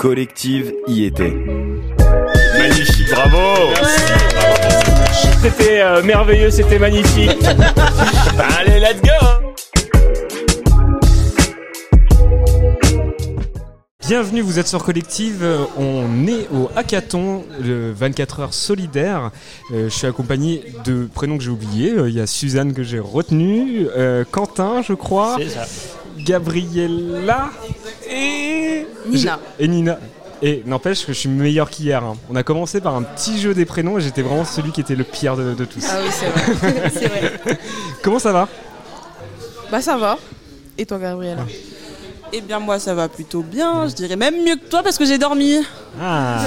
Collective y était. Magnifique, bravo C'était euh, merveilleux, c'était magnifique. Allez, let's go Bienvenue, vous êtes sur Collective. Euh, On est au hackathon, le 24 heures solidaire. Euh, je suis accompagné de prénoms que j'ai oubliés. Euh, Il y a Suzanne que j'ai retenue, euh, Quentin, je crois, C'est ça. Gabriella et Nina. Et Nina. Et n'empêche que je suis meilleur qu'hier. hein. On a commencé par un petit jeu des prénoms et j'étais vraiment celui qui était le pire de, de tous. Ah oui, c'est vrai. c'est vrai. Comment ça va? Bah ça va. Et toi, Gabriela Eh bien moi ça va plutôt bien, je dirais même mieux que toi parce que j'ai dormi. Ah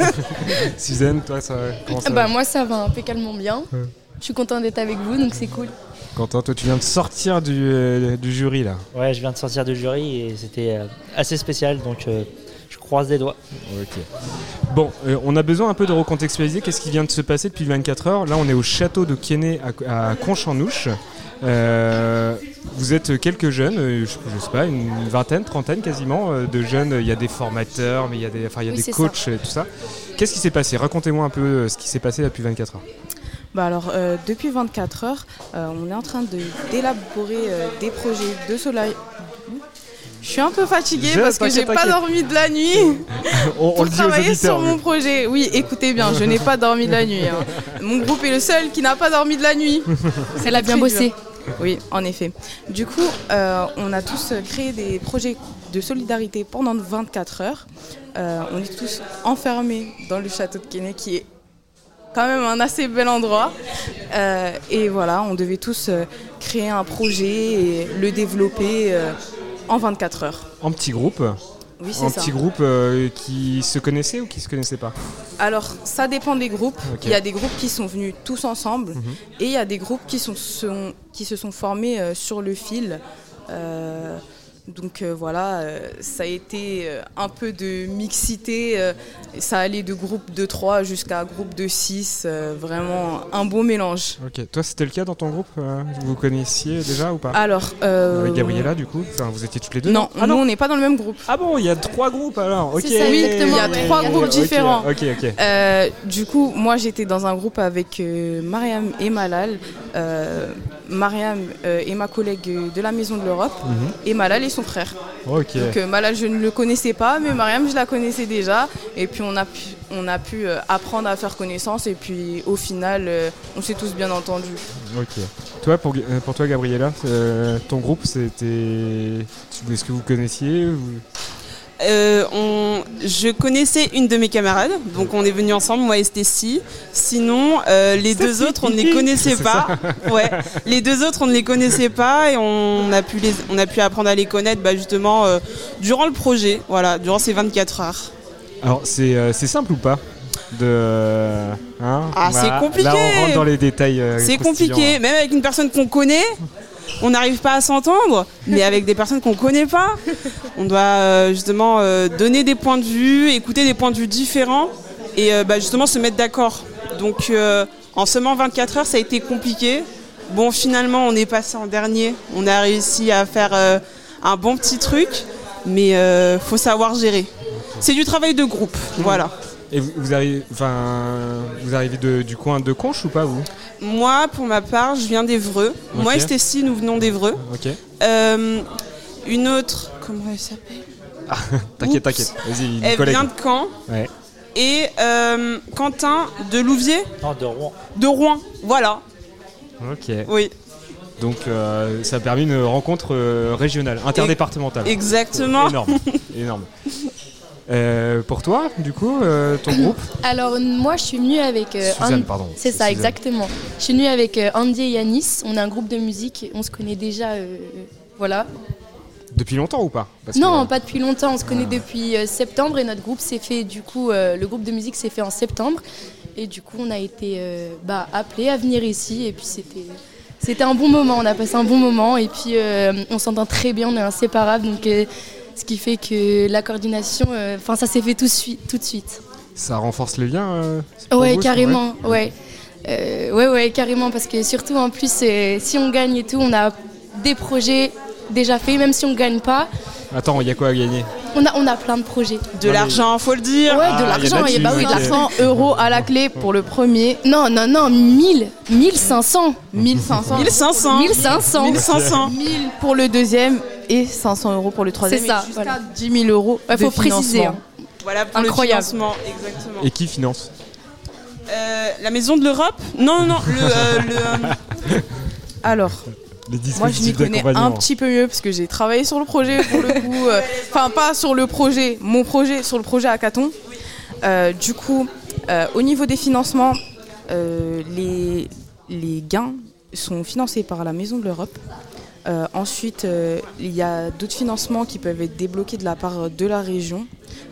Suzanne, toi, ça, comment ça Bah va? moi ça va impeccablement bien. Ouais. Je suis content d'être avec vous donc c'est cool. Quentin, toi, tu viens de sortir du, euh, du jury là. Ouais, je viens de sortir du jury et c'était euh, assez spécial, donc euh, je croise les doigts. Ok. Bon, euh, on a besoin un peu de recontextualiser qu'est-ce qui vient de se passer depuis 24 heures. Là, on est au château de Quesnay à, à Conche-en-Ouche. Euh, vous êtes quelques jeunes, je, je sais pas, une vingtaine, trentaine quasiment de jeunes. Il y a des formateurs, mais il y a des, enfin, il y a Oui, des coachs et tout ça. Qu'est-ce qui s'est passé? Racontez-moi un peu ce qui s'est passé depuis 24 heures. Bah alors, euh, depuis 24 heures, euh, on est en train de d'élaborer euh, des projets de soleil. Je suis un peu fatiguée Je- parce que j'ai pas dormi de la nuit On, on pour travailler sur mon projet. Oui, écoutez bien, je n'ai pas dormi de la nuit. hein. Mon groupe est le seul qui n'a pas dormi de la nuit. Elle a bien bossé. Oui, en effet. Du coup, euh, on a tous créé des projets de solidarité pendant 24 heures. Euh, on est tous enfermés dans le château de Quesnay, qui est quand même un assez bel endroit. Euh, et voilà, on devait tous euh, créer un projet et le développer euh, en 24 heures. En petit groupe, Oui, c'est en ça. petit groupe euh, qui se connaissaient ou qui se connaissaient pas? Alors, ça dépend des groupes. Il y a des groupes qui sont venus tous ensemble Mhm. et il y a des groupes qui, sont, sont- qui se sont formés euh, sur le fil. Euh, donc euh, voilà, euh, ça a été euh, un peu de mixité. euh, ça allait de groupe de 3 jusqu'à groupe de 6. vraiment un bon mélange. Ok. Toi, c'était le cas dans ton groupe euh, Vous connaissiez déjà ou pas? Alors, euh, Avec Gabriella, du coup? Enfin, vous étiez toutes les deux? Non, Ah nous on n'est pas dans le même groupe. Ah bon, il y a trois groupes alors. Ok. Ça, Oui, exactement. il y a ouais. trois groupes différents. Ok, ok. Euh, du coup, moi j'étais dans un groupe avec euh, Mariam et Malal. Euh, Mariam euh, est ma collègue de la Maison de l'Europe Mhm. et Malal est son frère. Donc euh, Malal je ne le connaissais pas, mais Mariam je la connaissais déjà. Et puis on a pu, on a pu apprendre à faire connaissance et puis au final on s'est tous bien entendus. Ok. Toi, pour, pour toi, Gabriella, euh, ton groupe, c'était. Est-ce que vous connaissiez Euh, on... Je connaissais une de mes camarades, donc on est venus ensemble, moi et Stécie. Sinon, euh, les deux autres, on ne les connaissait pas. Ouais. Les deux autres, on ne les connaissait pas et on a pu, les... on a pu apprendre à les connaître bah, justement euh, durant le projet, voilà, durant ces 24 heures. Alors, c'est euh, c'est simple ou pas de, hein, Ah, c'est compliqué. Là, on rentre dans les détails. euh, C'est compliqué, là. même avec une personne qu'on connaît, on n'arrive pas à s'entendre, mais avec des personnes qu'on connaît pas, on doit euh, justement euh, donner des points de vue, écouter des points de vue différents et euh, bah, justement se mettre d'accord. Donc en seulement 24 heures, ça a été compliqué. Bon, finalement, on est passé en dernier, on a réussi à faire un bon petit truc, mais euh, faut savoir gérer. C'est du travail de groupe, voilà. Et vous, vous arrivez, enfin, vous arrivez de- du coin de Conche ou pas, vous? Moi, pour ma part, je viens d'Evreux. Moi et Stécie, nous venons d'Evreux. Ok. Euh, une autre, comment elle s'appelle? T'inquiète, Oups. t'inquiète. Vas-y, une Elle collègue. vient de Caen. Ouais. Et euh, Quentin de Louviers, Non, de Rouen. de Rouen. Voilà, Ok. oui, Donc, euh, ça a permis une rencontre euh, régionale, interdépartementale. exactement. Énorme. Énorme. Euh, pour toi, du coup, euh, ton groupe Alors moi je suis venue avec euh, Suzanne, pardon. C'est ça Suzanne. exactement. Je suis venue avec euh, Andy et Yanis. On est un groupe de musique. On se connaît déjà. voilà. Depuis longtemps ou pas? Parce Non, que- pas depuis longtemps. On se connaît Ah. depuis septembre et notre groupe s'est fait du coup. le groupe de musique s'est fait en septembre et du coup on a été bah, appelés à venir ici et puis c'était. C'était un bon moment, on a passé un bon moment et puis on s'entend très bien, on est inséparables donc ce qui fait que la coordination, euh, enfin ça s'est fait tout, de suite- tout de suite. Ça renforce le lien euh, Ouais, vous, carrément, ouais. Euh, ouais, ouais, carrément, parce que surtout en plus, si on gagne et tout, on a des projets déjà faits, même si on gagne pas. Attends, il y a quoi à gagner? On a, on a plein de projets. De l'argent, faut le dire. Ouais, Ah, de y a l'argent. Et bah oui, de l'argent. 100 euros à la clé pour le premier, Non, non, non, 1000, 1500. 1500 1500. 1500. 1500. 1000 pour le deuxième et 500 euros pour le troisième. C'est ça, jusqu'à voilà. 10 000 euros. Il faut préciser. hein. Voilà pour Incroyable. le financement, exactement. Et qui finance? Euh, la maison de l'Europe? Non, non, non. Le, euh, le, euh, Alors, Les moi je m'y connais un petit peu mieux parce que j'ai travaillé sur le projet pour le coup. euh, Enfin, pas sur le projet, mon projet, sur le projet Hackathon. Euh, du coup, euh, au niveau des financements, euh, les, les gains sont financés par la Maison de l'Europe. Euh, ensuite, euh, il y a d'autres financements qui peuvent être débloqués de la part de la région,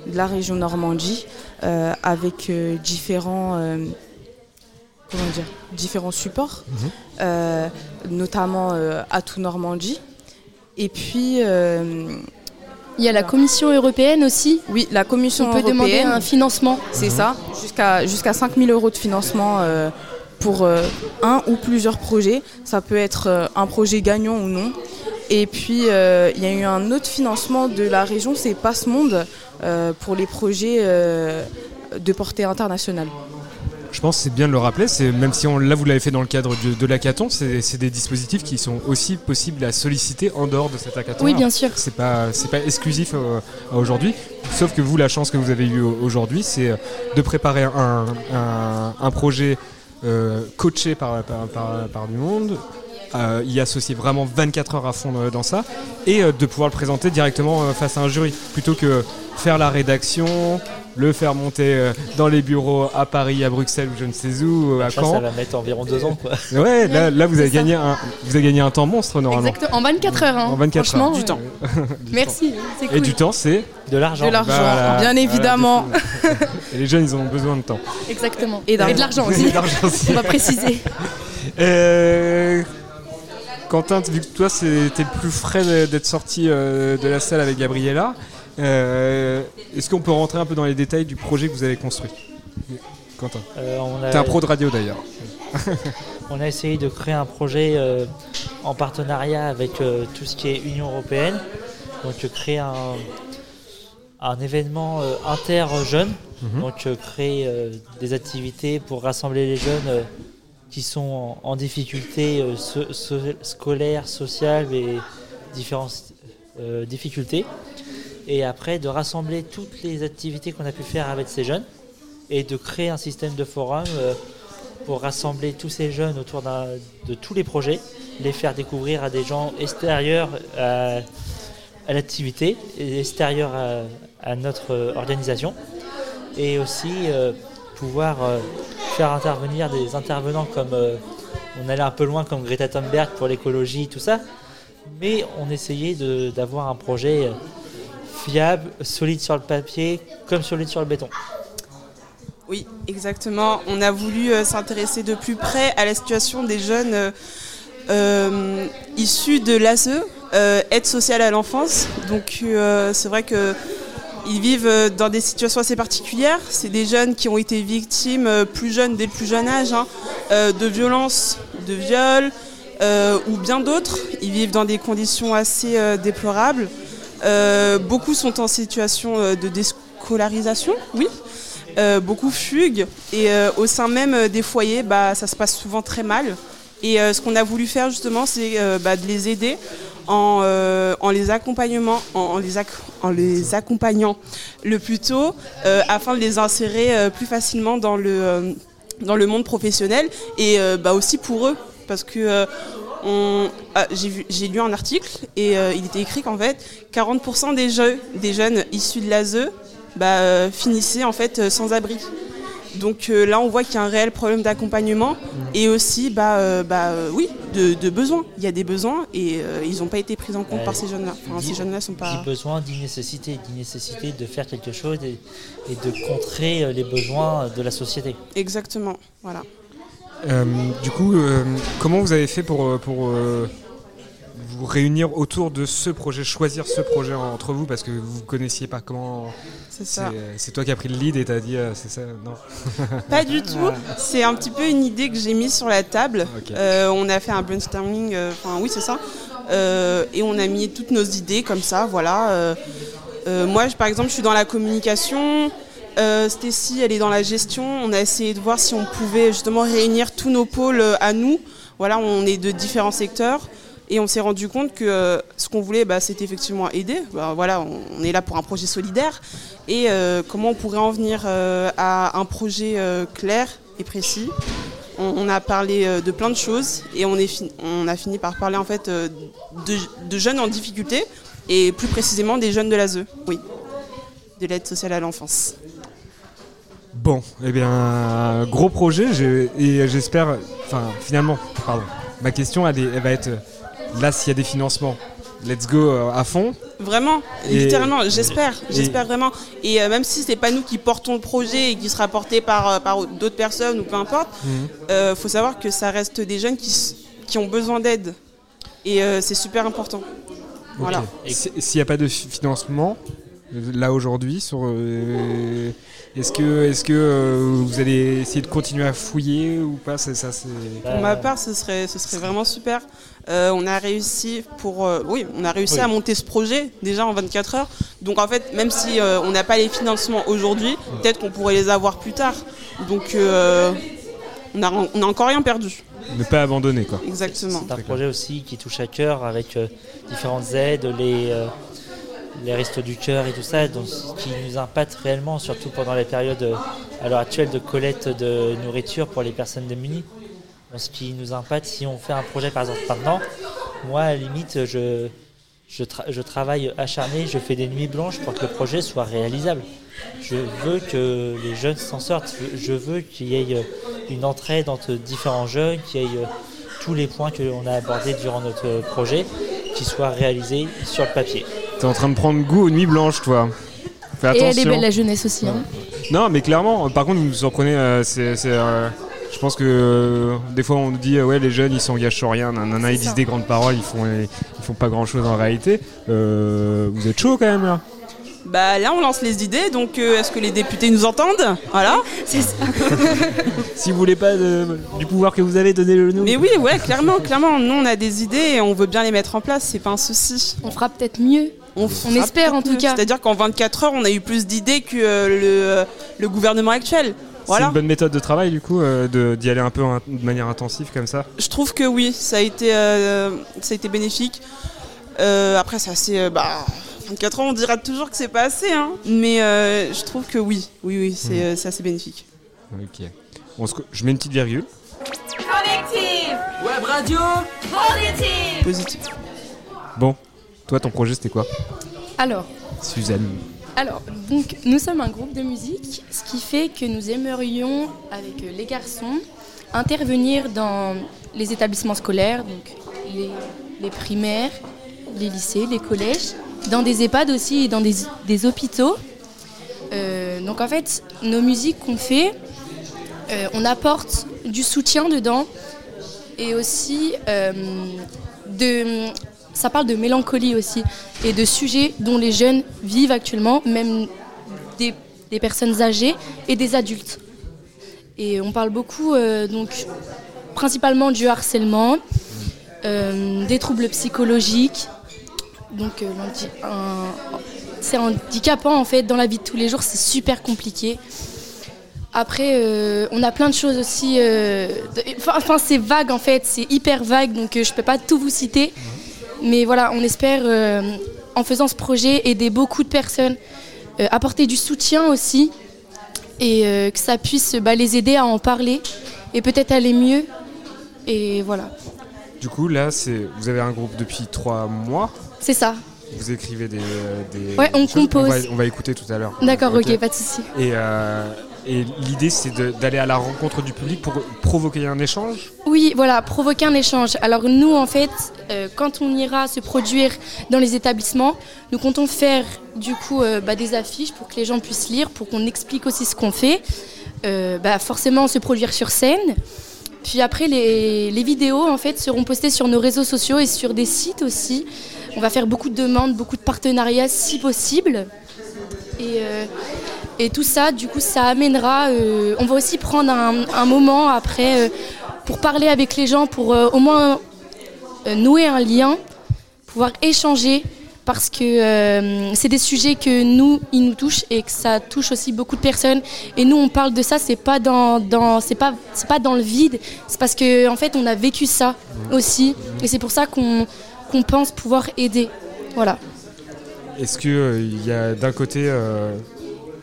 de la région Normandie, euh, avec euh, différents, euh, comment dire, différents supports, euh, notamment euh, Atout Normandie. Et puis, euh, Il y a la Commission européenne aussi. oui, la Commission On peut européenne, demander un financement. c'est ça, jusqu'à jusqu'à 5 000 euros de financement euh, pour euh, un ou plusieurs projets. Ça peut être euh, un projet gagnant ou non. Et puis, euh, il y a eu un autre financement de la région, c'est Passe Monde, euh, pour les projets euh, de portée internationale. Je pense que c'est bien de le rappeler, c'est même si on, là vous l'avez fait dans le cadre de, de l'hackathon, c'est des dispositifs qui sont aussi possibles à solliciter en dehors de cet hackathon. Oui, bien sûr. C'est pas c'est pas exclusif euh, à aujourd'hui. Sauf que vous, la chance que vous avez eue au- aujourd'hui, c'est euh, de préparer un, un, un projet euh, coaché par, par, par, par du monde, euh, y associer vraiment 24 heures à fond dans, dans ça, et euh, de pouvoir le présenter directement euh, face à un jury, plutôt que faire la rédaction, le faire monter euh, dans les bureaux à Paris, à Bruxelles ou je ne sais où, à Ça, Caen. ça va mettre environ deux ans, quoi. Ouais, là, là vous avez gagné un, vous avez gagné un temps monstre normalement. Exactement. En 24 heures. Hein. En 24 Franchement, heures. Du euh, temps. Merci. C'est cool. Et du temps, c'est De l'argent. De l'argent, Voilà. bien évidemment. Et les jeunes, ils ont besoin de temps. Exactement. Et Et, de l'argent aussi. Et d'argent aussi. On va préciser. Euh, Quentin, vu que toi, c'était le plus frais d'être sorti de la salle avec Gabriella, euh, est-ce qu'on peut rentrer un peu dans les détails du projet que vous avez construit Quentin, Euh, t'es un pro de radio d'ailleurs. On a essayé de créer un projet euh, en partenariat avec tout ce qui est Union européenne. Donc créer un, un événement inter-jeunes. Mhm. Donc créer des activités pour rassembler les jeunes qui sont en, en difficulté euh, so- so- scolaire, sociale et différentes euh, difficultés. Et après de rassembler toutes les activités qu'on a pu faire avec ces jeunes et de créer un système de forum euh, pour rassembler tous ces jeunes autour de tous les projets, les faire découvrir à des gens extérieurs à, à l'activité, extérieurs à, notre euh, organisation, et aussi euh, pouvoir euh, faire intervenir des intervenants comme euh, on allait un peu loin comme Greta Thunberg pour l'écologie, tout ça, mais on essayait d'avoir un projet euh, fiable, solide sur le papier, comme solide sur le béton. Oui, exactement. On a voulu euh, s'intéresser de plus près à la situation des jeunes euh, euh, issus de l'ASE, aide sociale à l'enfance. Donc c'est vrai que ils vivent dans des situations assez particulières. C'est des jeunes qui ont été victimes plus jeunes, dès le plus jeune âge, hein, de violences, de viols ou bien d'autres. Ils vivent dans des conditions assez déplorables. Euh, beaucoup sont en situation euh, de déscolarisation, oui. Euh, beaucoup fuguent et au sein même des foyers, bah, ça se passe souvent très mal. Et ce qu'on a voulu faire justement, c'est bah, de les aider en, en les en, les accompagnant le plus tôt, afin de les insérer plus facilement dans le, dans le monde professionnel et bah, aussi pour eux, parce que ah, j'ai lu un article et euh, il était écrit qu'en fait 40% des, jeux, des jeunes issus de l'ASE bah, euh, finissaient en fait euh, sans abri. Donc là, on voit qu'il y a un réel problème d'accompagnement et aussi, bah, bah, oui, de, de besoins. Il y a des besoins et ils n'ont pas été pris en compte par ces jeunes-là. Enfin, ces jeunes-là sont pas. dit besoin, dit nécessité, dit nécessité de faire quelque chose et, et de contrer les besoins de la société. Exactement. Voilà. Euh, du coup, euh, comment vous avez fait pour, euh, pour euh, vous réunir autour de ce projet, choisir ce projet entre vous parce que vous ne connaissiez pas comment. C'est ça. c'est toi qui as pris le lead et t'as dit c'est ça Non. Pas du tout. C'est un petit peu une idée que j'ai mise sur la table. On a fait un brainstorming, enfin oui c'est ça. Et on a mis toutes nos idées comme ça, voilà. moi, je- par exemple, je suis dans la communication. Euh, elle est dans la gestion. On a essayé de voir si on pouvait justement réunir tous nos pôles euh, à nous. Voilà, on est de différents secteurs. Et on s'est rendu compte que euh, ce qu'on voulait, bah, c'était effectivement aider. Bah, voilà, on, est là pour un projet solidaire. Et euh, comment on pourrait en venir à un projet clair et précis? On, a parlé de plein de choses et on, a fini par parler en fait de, de jeunes en difficulté et plus précisément des jeunes de l'ASE, oui, de l'aide sociale à l'enfance. Bon, eh bien, gros projet, j'ai- et j'espère. Enfin, finalement, pardon. Ma question, elle, est- elle va être là, s'il y a des financements, let's go euh, à fond. Vraiment, Et- littéralement, j'espère, j'espère vraiment. Et euh, même si c'est pas nous qui portons le projet et qui sera porté par, euh, par d'autres personnes ou peu importe, euh, faut savoir que ça reste des jeunes qui, qui ont besoin d'aide. Et euh, c'est super important. Voilà. S'il n'y a pas de fi- financement, là aujourd'hui, sur. euh, est-ce que, est que euh, vous allez essayer de continuer à fouiller ou pas? C'est ça, c'est. Pour ma part, ce serait, ce serait vraiment super. Euh, on a réussi pour, euh, oui, on a réussi Oui. à monter ce projet déjà en 24 heures. Donc en fait, même si euh, on n'a pas les financements aujourd'hui, peut-être qu'on pourrait les avoir plus tard. Donc euh, on a, on a encore rien perdu. Ne pas abandonner, quoi. Exactement. C'est un projet aussi qui touche à cœur avec euh, différentes aides, les, euh, les restos du cœur et tout ça, donc, ce qui nous impacte réellement, surtout pendant les périodes euh, à l'heure actuelle de collecte de nourriture pour les personnes démunies. Donc, ce qui nous impacte, si on fait un projet par exemple maintenant, moi à la limite, je, je, je travaille acharné, je fais des nuits blanches pour que le projet soit réalisable. Je veux que les jeunes s'en sortent, je- veux qu'il y ait euh, une entraide entre différents jeunes, qu'il y ait euh, tous les points que l'on a abordés durant notre projet qui soient réalisés sur le papier. T'es en train de prendre goût aux nuits blanches, toi. Fais Et attention. elle est belle la jeunesse aussi. hein. Non, mais clairement, par contre, vous nous surprenez. euh, c'est, c'est, euh, je pense que euh, des fois, on nous dit euh, ouais, les jeunes, ils s'engagent sur rien. Nanana, ils disent ça. des grandes paroles, ils font, ils font pas grand chose en réalité. Euh, vous êtes chaud quand même là. Bah là, on lance les idées. Donc euh, est-ce que les députés nous entendent? Voilà. C'est ça. Si vous voulez pas de- du pouvoir que vous avez, donnez-le nous. Mais oui, ouais, clairement, clairement. Nous, on a des idées et on veut bien les mettre en place. C'est pas un souci. On fera peut-être mieux. On, On espère, en tout cas. C'est-à-dire qu'en 24 heures, on a eu plus d'idées que euh, le, euh, le gouvernement actuel. C'est une bonne méthode de travail du coup, euh, d'y aller un peu in- de manière intensive comme ça. Je trouve que oui, ça a été, euh, ça a été bénéfique. Euh, après, c'est assez. euh, bah, 24 ans, on dira toujours que c'est pas assez, hein. Mais euh, je trouve que oui, oui, oui, c'est c'est assez bénéfique. Ok. On se co- je mets une petite virgule. Web radio Positif. Bon, toi, ton projet c'était quoi Alors, Suzanne. alors, donc nous sommes un groupe de musique, ce qui fait que nous aimerions, avec euh, les garçons, intervenir dans les établissements scolaires, donc les, les primaires, les lycées, les collèges, dans des EHPAD aussi et dans des, des hôpitaux. Euh, donc en fait, nos musiques qu'on fait, euh, on apporte du soutien dedans et aussi euh, de, ça parle de mélancolie aussi et de sujets dont les jeunes vivent actuellement, même des, personnes âgées et des adultes. Et on parle beaucoup donc principalement du harcèlement, euh, des troubles psychologiques. Donc euh, c'est handicapant en fait dans la vie de tous les jours, c'est super compliqué. Après, euh, on a plein de choses aussi. euh, Enfin, c'est vague en fait, c'est hyper vague, donc euh, je peux pas tout vous citer. Mais voilà, on espère, euh, en faisant ce projet, aider beaucoup de personnes, euh, apporter du soutien aussi, et euh, que ça puisse bah, les aider à en parler et peut-être aller mieux. Et voilà, Du coup, là, c'est vous avez un groupe depuis trois mois. c'est ça. Vous écrivez des. des Ouais, on compose. On va, on va écouter tout à l'heure. D'accord, ok, pas de souci. Et, et l'idée, c'est d'aller à la rencontre du public pour provoquer un échange? Oui, voilà, provoquer un échange. Alors nous, en fait, euh, quand on ira se produire dans les établissements, nous comptons faire du coup euh, bah, des affiches pour que les gens puissent lire, pour qu'on explique aussi ce qu'on fait. Euh, bah, forcément, se produire sur scène. Puis après, les, vidéos en fait seront postées sur nos réseaux sociaux et sur des sites aussi. On va faire beaucoup de demandes, beaucoup de partenariats si possible. Et, et tout ça, du coup, ça amènera. euh, on va aussi prendre un, moment après euh, pour parler avec les gens, pour euh, au moins nouer un lien, pouvoir échanger parce que c'est des sujets que nous, ils nous touchent et que ça touche aussi beaucoup de personnes. Et nous, on parle de ça, c'est pas dans, c'est pas, c'est pas dans le vide, c'est parce que en fait, on a vécu ça aussi, et c'est pour ça qu'on pense pouvoir aider. Voilà. Est-ce qu'il y a d'un côté,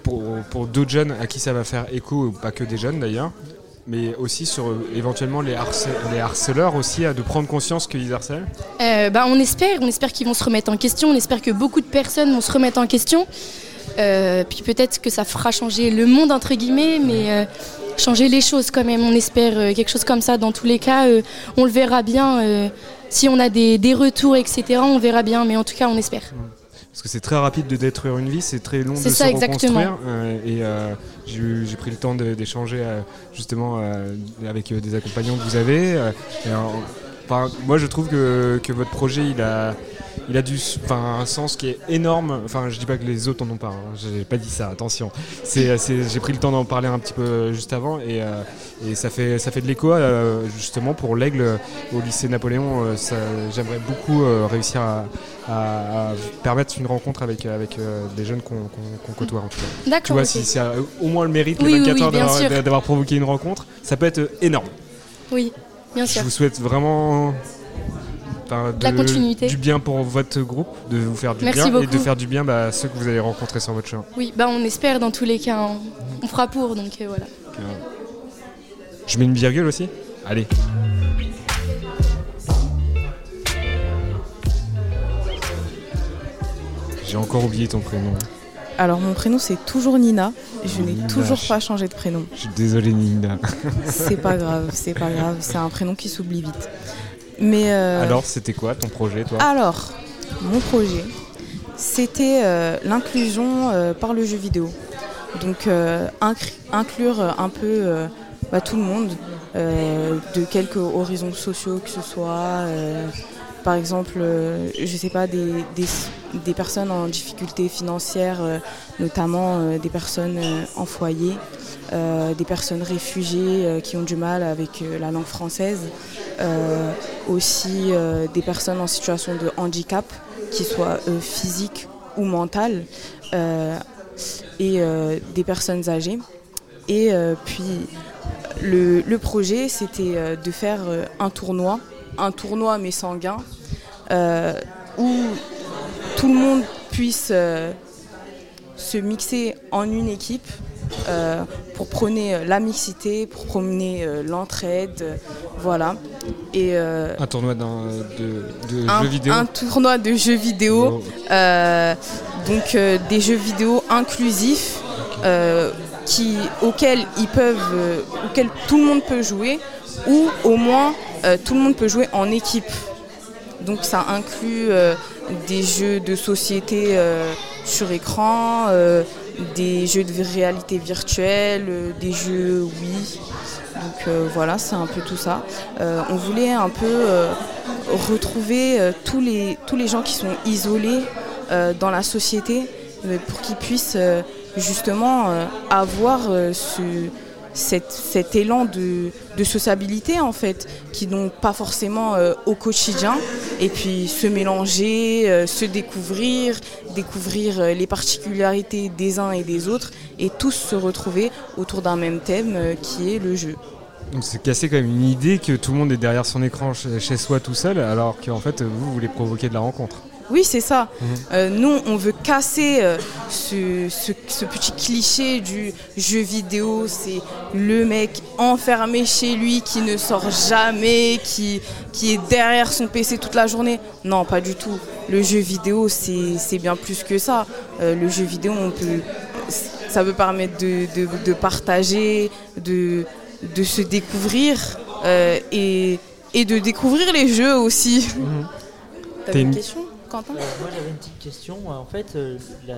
pour, pour d'autres jeunes à qui ça va faire écho, pas que des jeunes d'ailleurs, mais aussi sur euh, éventuellement les, harce- les harceleurs aussi, à de prendre conscience qu'ils harcèlent Euh, bah, on espère, on espère qu'ils vont se remettre en question, on espère que beaucoup de personnes vont se remettre en question. Euh, puis peut-être que ça fera changer le monde entre guillemets, mais euh, changer les choses quand même. On espère quelque chose comme ça. Dans tous les cas, on le verra bien. si on a des, des retours, etc., on verra bien. Mais en tout cas, on espère. Parce que c'est très rapide de détruire une vie, c'est très long de se ça, exactement. reconstruire. euh, et euh, j'ai pris le temps d'échanger euh, justement avec des accompagnants que vous avez. et, enfin, moi, je trouve que, que votre projet, il a, il a du, enfin, un sens qui est énorme. Enfin, je dis pas que les autres en ont pas. Hein, j'ai pas dit ça. Attention. C'est, j'ai pris le temps d'en parler un petit peu juste avant et, euh, et ça fait, ça fait de l'écho euh, justement pour l'aigle au lycée Napoléon. euh, j'aimerais beaucoup réussir à, à- à permettre une rencontre avec, avec euh, des jeunes qu'on, qu'on côtoie en tout cas. Tu D'accord. vois, ok. si c'est euh, au moins le mérite, Oui, les oui, 24 oui, heures d'avoir, provoqué une rencontre, ça peut être énorme. Oui, bien Je sûr. vous souhaite vraiment La continuité. du bien pour votre groupe, de vous faire du Merci bien et de faire du bien bah, à ceux que vous allez rencontrer sur votre chemin. Oui, bah on espère dans tous les cas. hein. On fera pour, donc euh, voilà. Je mets une virgule aussi? Allez. J'ai encore oublié ton prénom. Alors mon prénom c'est toujours Nina. Je n'ai toujours pas changé de prénom. Je suis désolé Nina. C'est pas grave, c'est pas grave. C'est un prénom qui s'oublie vite. Mais euh, Alors, c'était quoi ton projet, toi? Alors, mon projet, c'était euh, l'inclusion euh, par le jeu vidéo. Donc inclure un peu bah, tout le monde, de quelques horizons sociaux que ce soit. par exemple, je sais pas, des, des, des personnes en difficulté financière, euh, notamment euh, des personnes euh, en foyer, des personnes réfugiées qui ont du mal avec la langue française, aussi des personnes en situation de handicap, qui soient physiques ou mentales, et des personnes âgées. Et puis le, projet, c'était de faire un tournoi, un tournoi mais sanguin, euh, où tout le monde puisse euh, se mixer en une équipe euh, pour prôner euh, la mixité, pour prôner euh, l'entraide, voilà. Et Un tournoi de, de un, jeux vidéo un tournoi de jeux vidéo, Oh, donc des jeux vidéo inclusifs qui, auxquels, ils peuvent, auxquels tout le monde peut jouer ou au moins tout le monde peut jouer en équipe. Donc ça inclut des jeux de société euh, sur écran, euh, des jeux de réalité virtuelle, euh, des jeux Wii. Donc voilà, c'est un peu tout ça. On voulait un peu retrouver tous, les, tous les gens qui sont isolés dans la société pour qu'ils puissent justement avoir ce, cet élan de, sociabilité en fait, qui n'ont pas forcément euh, au quotidien, et puis se mélanger, euh, se découvrir, découvrir euh, les particularités des uns et des autres, et tous se retrouver autour d'un même thème qui est le jeu. Donc c'est casser quand même une idée que tout le monde est derrière son écran chez soi tout seul, alors qu'en fait vous voulez provoquer de la rencontre. Oui, c'est ça. Mhm. Euh, nous, on veut casser euh, ce, ce- ce petit cliché du jeu vidéo. C'est le mec enfermé chez lui qui ne sort jamais, qui, qui est derrière son PC toute la journée. Non, pas du tout. Le jeu vidéo, c'est c'est bien plus que ça. Euh, le jeu vidéo, on peut, ça peut permettre de, de- de partager, de, de se découvrir euh, et, et de découvrir les jeux aussi. T'as T'avais une- une question, Quentin Euh, moi j'avais une petite question. En fait, euh, la-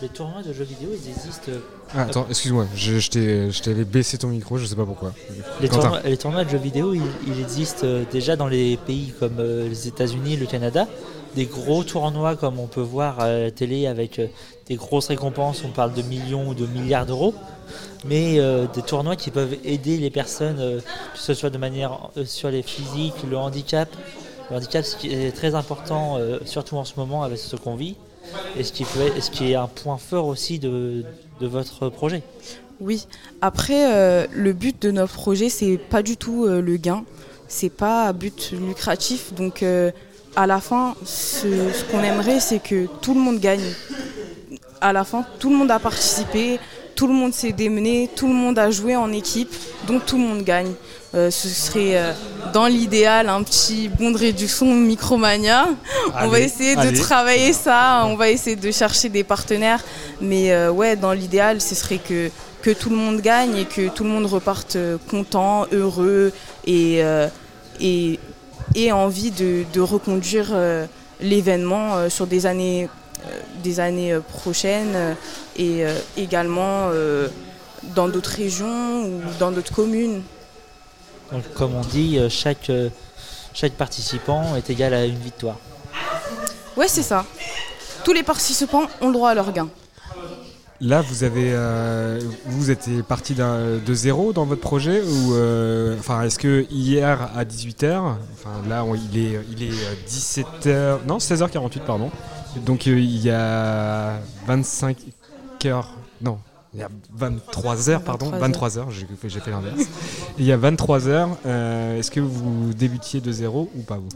les tournois de jeux vidéo, ils existent. euh, Ah, attends, excuse-moi, je, je t'ai- je t'avais baissé ton micro, je sais pas pourquoi. Les tournois, les tournois de jeux vidéo, ils, ils existent euh, déjà dans les pays comme euh, les États-Unis, le Canada. Des gros tournois comme on peut voir à la télé avec euh, des grosses récompenses, on parle de millions ou de milliards d'euros. Mais euh, des tournois qui peuvent aider les personnes, euh, que ce soit de manière euh, sur les physiques, le handicap, le handicap, ce qui est très important, euh, surtout en ce moment avec ce qu'on vit, et ce qui, est un point fort aussi de, de votre projet. Oui. Après, euh, le but de notre projet, c'est pas du tout euh, le gain. C'est pas à but lucratif. Donc, à la fin, ce, ce qu'on aimerait, c'est que tout le monde gagne. À la fin, tout le monde a participé, tout le monde s'est démené, tout le monde a joué en équipe, donc tout le monde gagne. Euh, ce serait, euh, dans l'idéal, un petit bon de réduction Micromania. on va Allez, essayer de travailler ça, on va essayer de chercher des partenaires. Mais euh, ouais, dans l'idéal, ce serait que, que tout le monde gagne et que tout le monde reparte content, heureux et, euh, et, et envie de, de reconduire euh, l'événement sur des années, des années prochaines et également dans d'autres régions ou dans d'autres communes. Donc, comme on dit, euh, chaque, euh, chaque participant est égal à une victoire. Ouais, c'est ça. Tous les participants ont le droit à leur gain. Là, vous avez, euh, vous êtes parti d'un- de zéro dans votre projet ou, euh, enfin, est-ce que hier à 18h, enfin là, on- il est, il est 17h, non, 16h48, pardon. Donc euh, il y a 25 heures, non, il y a 23 heures, pardon, 23 23 heures, j'ai fait, l'inverse. Il y a 23 heures, euh, est-ce que vous débutiez de zéro ou pas vous?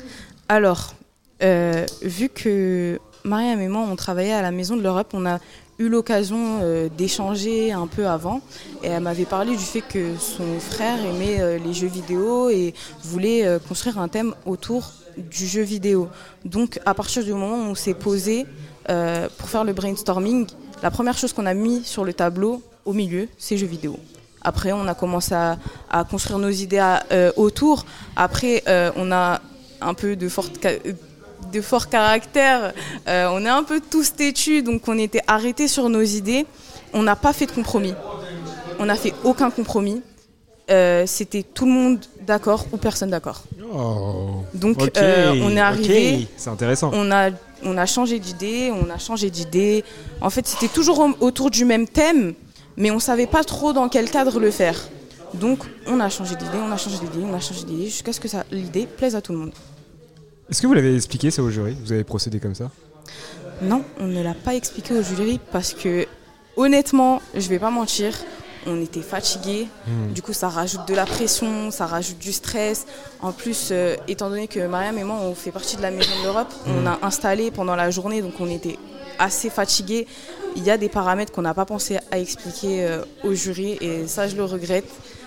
Alors, euh, vu que Mariam et moi, on travaillait à la Maison de l'Europe, on a eu l'occasion euh, d'échanger un peu avant. Et elle m'avait parlé du fait que son frère aimait les jeux vidéo et voulait construire un thème autour du jeu vidéo. Donc, à partir du moment où on s'est posé pour faire le brainstorming, la première chose qu'on a mis sur le tableau, au milieu, c'est jeux vidéo. Après, on a commencé à, à construire nos idées à- euh, autour. Après, euh, on a un peu de fort, ca- de fort caractère. Euh, on est un peu tous têtus, donc on était arrêtés sur nos idées. On n'a pas fait de compromis. On n'a fait aucun compromis. Euh, C'était tout le monde d'accord ou personne d'accord. Oh, Donc euh, on est arrivé, c'est intéressant. on a, on a changé d'idée, on a changé d'idée. En fait, c'était toujours au- autour du même thème, mais on savait pas trop dans quel cadre le faire. Donc, on a changé d'idée, on a changé d'idée, on a changé d'idée, jusqu'à ce que l'idée plaise à tout le monde. Est-ce que vous l'avez expliqué ça au jury? Vous avez procédé comme ça? Non, on ne l'a pas expliqué au jury parce que, honnêtement, je vais pas mentir, on était fatigués. Hmm. Du coup, ça rajoute de la pression, ça rajoute du stress. En plus, euh, étant donné que Mariam et moi, on fait partie de la Maison de l'Europe, on a installé pendant la journée, donc on était assez fatigués. Il y a des paramètres qu'on n'a pas pensé à expliquer euh, au jury et ça, je le regrette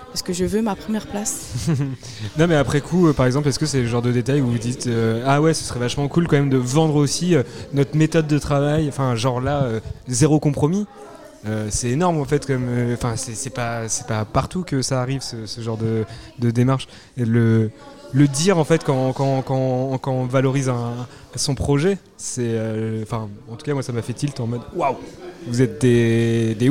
parce que je veux ma première place. Non mais après coup, euh, par exemple, est-ce que c'est le genre de détail où vous dites euh, ah ouais, ce serait vachement cool quand même de vendre aussi euh, notre méthode de travail, enfin genre là zéro compromis? Euh, c'est énorme en fait comme euh, enfin c'est pas c'est pas partout que ça arrive ce, genre de, de démarche le le dire en fait quand, quand, quand, quand on valorise son projet c'est euh, enfin en tout cas moi ça m'a fait tilt en mode waouh vous êtes des, des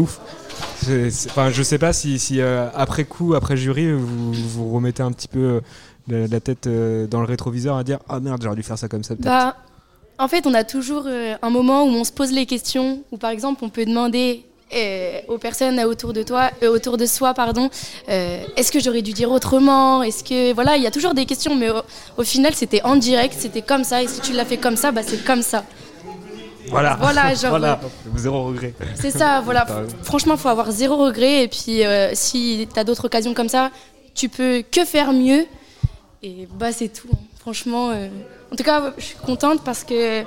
c'est- Enfin, je sais pas si, après coup, après jury, vous vous remettez un petit peu la, tête dans le rétroviseur à dire ah merde, j'aurais dû faire ça comme ça peut-être. Bah, en fait, on a toujours un moment où on se pose les questions, où par exemple, on peut demander euh, aux personnes autour de toi, euh, autour de soi, pardon, euh, est-ce que j'aurais dû dire autrement? Est-ce que voilà, il y a toujours des questions, mais au, au final, c'était en direct, c'était comme ça, et si tu l'as fait comme ça, bah c'est comme ça. Voilà, Voilà, genre, voilà, zéro regret. C'est ça, voilà. T'as. Franchement, faut avoir zéro regret, et puis si tu as d'autres occasions comme ça, tu peux que faire mieux, et bah c'est tout. hein. Franchement, en tout cas, je suis contente parce que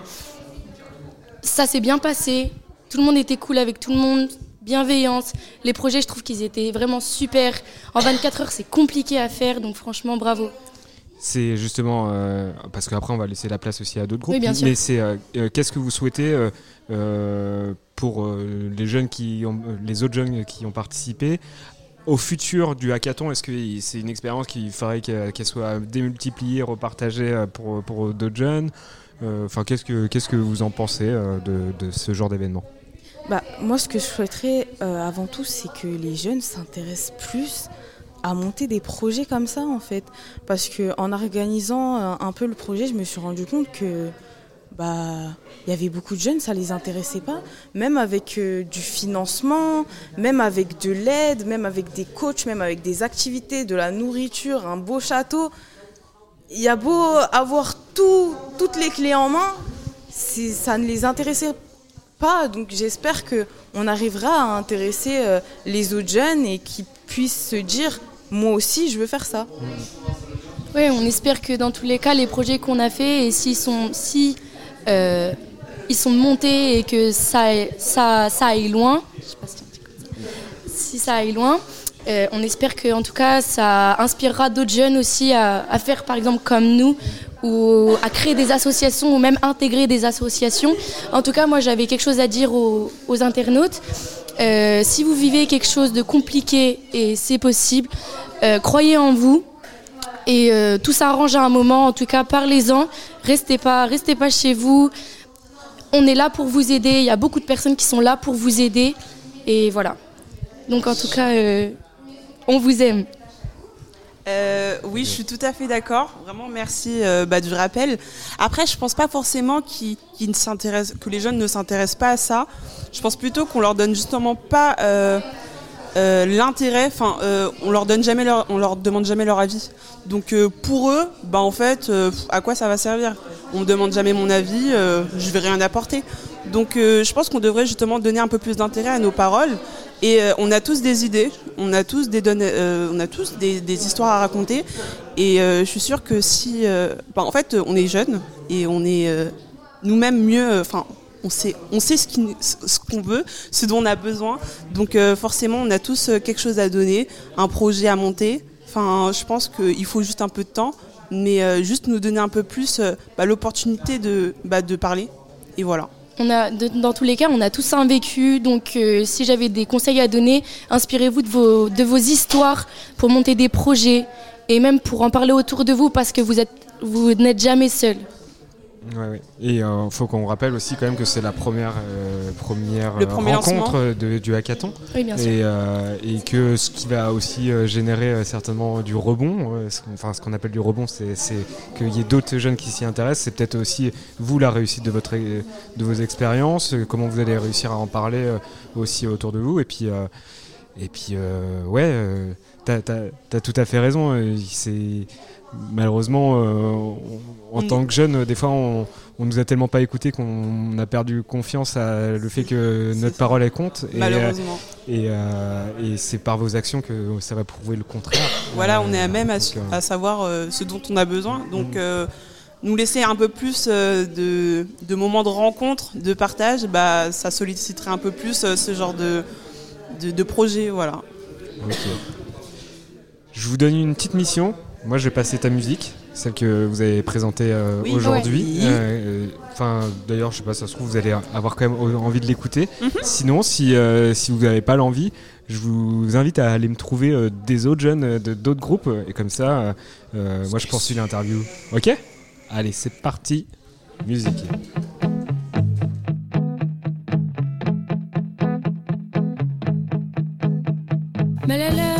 ça s'est bien passé. Tout le monde était cool avec tout le monde, bienveillance. Les projets, je trouve qu'ils étaient vraiment super. En 24 heures, c'est compliqué à faire, donc franchement, bravo. C'est justement euh, parce qu'après on va laisser la place aussi à d'autres groupes. Oui, bien sûr. Mais c'est euh, euh, qu'est-ce que vous souhaitez euh, pour les jeunes qui ont, les autres jeunes qui ont participé au futur du hackathon? Est-ce que c'est une expérience qu'il faudrait qu'elle soit démultipliée, repartagée pour, pour d'autres jeunes? Enfin, qu'est-ce que qu'est-ce que vous en pensez de, de ce genre d'événement? Bah, moi, ce que je souhaiterais euh, avant tout, c'est que les jeunes s'intéressent plus à monter des projets comme ça, en fait. Parce que en organisant euh, un peu le projet, je me suis rendu compte que bah il y avait beaucoup de jeunes, ça les intéressait pas. Même avec euh, du financement, même avec de l'aide, même avec des coachs, même avec des activités, de la nourriture, un beau château. il y a beau avoir tout, toutes les clés en main, ça ne les intéressait Donc j'espère que on arrivera à intéresser euh, les autres jeunes et qu'ils puissent se dire moi aussi je veux faire ça. Oui, on espère que dans tous les cas, les projets qu'on a faits, et s'ils sont, si, euh, sont montés et que ça, ça, ça aille loin, si ça aille loin, euh, on espère que en tout cas, ça inspirera d'autres jeunes aussi à, faire par exemple comme nous ou à créer des associations ou même intégrer des associations. En tout cas, moi, j'avais quelque chose à dire aux, internautes. Euh, si vous vivez quelque chose de compliqué et c'est possible, euh, croyez en vous. Et tout s'arrange à un moment. En tout cas, parlez-en. Restez pas, restez pas chez vous. On est là pour vous aider. Il y a beaucoup de personnes qui sont là pour vous aider. Et voilà. Donc en tout cas, on vous aime. Euh, oui, je suis tout à fait d'accord. Vraiment, merci euh, bah, du rappel. Après, je pense pas forcément s'intéressent- que les jeunes ne s'intéressent pas à ça. Je pense plutôt qu'on leur donne justement pas euh, l'intérêt. Enfin, on leur donne jamais leur, on leur demande jamais leur avis. Donc pour eux, bah en fait, à quoi ça va servir? On me demande jamais mon avis, je vais rien apporter. Donc euh, je pense qu'on devrait justement donner un peu plus d'intérêt à nos paroles. Et euh, on a tous des idées, on a tous des, données- euh, on a tous des, des histoires à raconter. Et euh, je suis sûre que si, bah, en fait, on est jeunes et on est euh, nous-mêmes mieux. Enfin, on sait, on sait ce qu'on veut, ce dont on a besoin. Donc forcément, on a tous quelque chose à donner, un projet à monter. Enfin, je pense qu'il faut juste un peu de temps, mais juste nous donner un peu plus bah, l'opportunité de, bah, de parler. Et voilà. Dans tous les cas, on a tous un vécu. Donc, euh, si j'avais des conseils à donner, inspirez-vous de vos, de vos histoires pour monter des projets et même pour en parler autour de vous parce que vous êtes, vous n'êtes jamais seul. Ouais, ouais. Et il faut qu'on rappelle aussi quand même que c'est la première, euh, première euh, rencontre de- du hackathon. Oui, bien sûr. Et, euh, et que ce qui va aussi euh, générer euh, certainement du rebond, euh, ce qu'on- enfin ce qu'on appelle du rebond, c'est c'est qu'il y ait d'autres jeunes qui s'y intéressent. C'est peut-être aussi vous la réussite de, votre, de vos expériences, euh, comment vous allez réussir à en parler euh, aussi autour de vous. Et puis, euh, et puis euh, ouais, euh, t'as as, tout à fait raison. euh, C'est malheureusement, euh, on- en tant que jeune, des fois, on, on nous a tellement pas écouté qu'on a perdu confiance à le fait que notre parole elle compte. Et, euh, Malheureusement. et, euh, et c'est par vos actions que ça va prouver le contraire. Voilà, on est à même à, donc, à savoir ce dont on a besoin. Donc, euh, nous laisser un peu plus de, de moments de rencontre, de partage, bah, ça solliciterait un peu plus ce genre de, de, de projet. Voilà. Je vous donne une petite mission. Moi, je vais passer ta musique, celle que vous avez présentée euh, Oui. aujourd'hui. Ouais. Euh, euh, Enfin, d'ailleurs, je sais pas, ça se trouve, vous allez avoir quand même envie de l'écouter. Mhm. Sinon, si, euh, si vous n'avez pas l'envie, je vous invite à aller me trouver euh, des autres jeunes de d'autres groupes. Et comme ça, moi, je poursuis l'interview. Ok? Allez, c'est parti. Musique. Malala,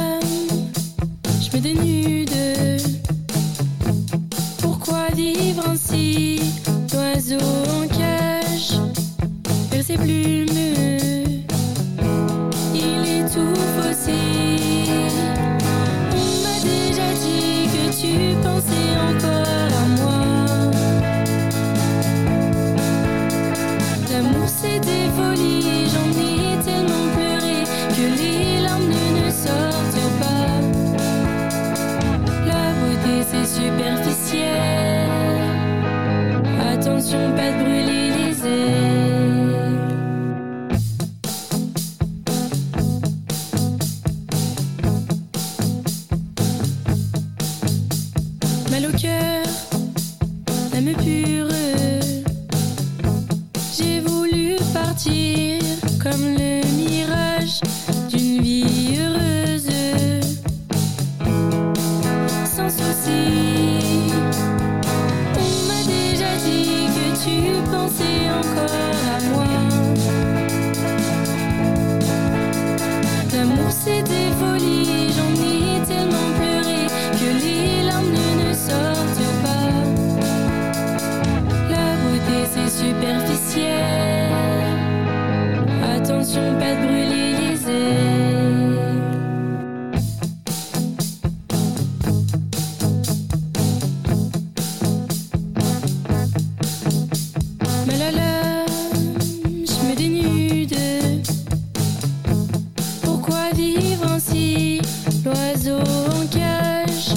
L'oiseau en cage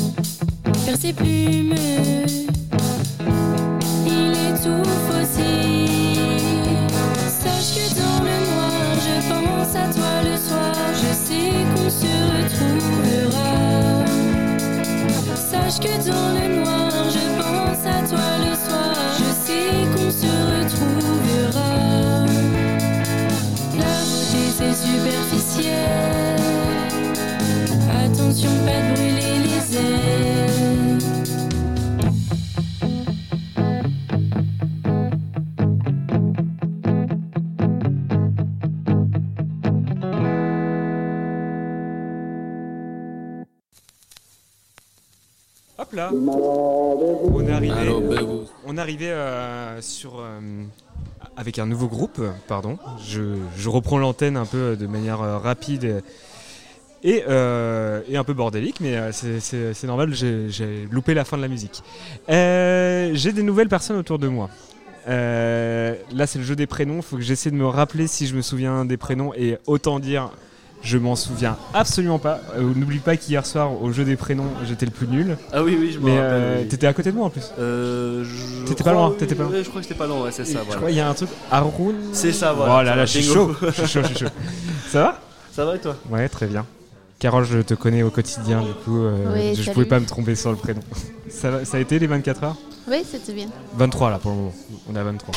perd ses plumes. Il étouffe aussi. Sache que dans le noir, je pense à toi le soir. Je sais qu'on se retrouvera. Sache que dans le noir, je pense Attention, pas de brûler les ailes. Hop là On est arrivé, Allô, Belgou. on est arrivé euh, sur, euh, avec un nouveau groupe, pardon. Je, je reprends l'antenne un peu de manière euh, rapide et, euh, et un peu bordélique, mais euh, c'est- normal, j'ai loupé la fin de la musique. Euh, j'ai des nouvelles personnes autour de moi. Euh, là, c'est le jeu des prénoms. Il faut que j'essaie de me rappeler si je me souviens des prénoms. Et autant dire, je m'en souviens absolument pas. Euh, N'oublie pas qu'hier soir, au jeu des prénoms, j'étais le plus nul. Ah oui, oui, je me rappelle. euh, oui. t'étais à côté de moi en plus. Je T'étais pas loin, oui, t'étais pas loin. je crois que c'était pas loin, ouais, c'est ça. je Voilà. crois qu'il y a un truc. Haroun. C'est ça, voilà. Oh là là, je suis chaud. Je suis chaud, je suis chaud. Ça va? Ça va et toi? Ouais, très bien. Carole, je te connais au quotidien, du coup, euh, Oui, je salut. pouvais pas me tromper sur le prénom. Ça, a été les 24 heures? Oui, c'était bien. 23 là pour le moment. On est à 23.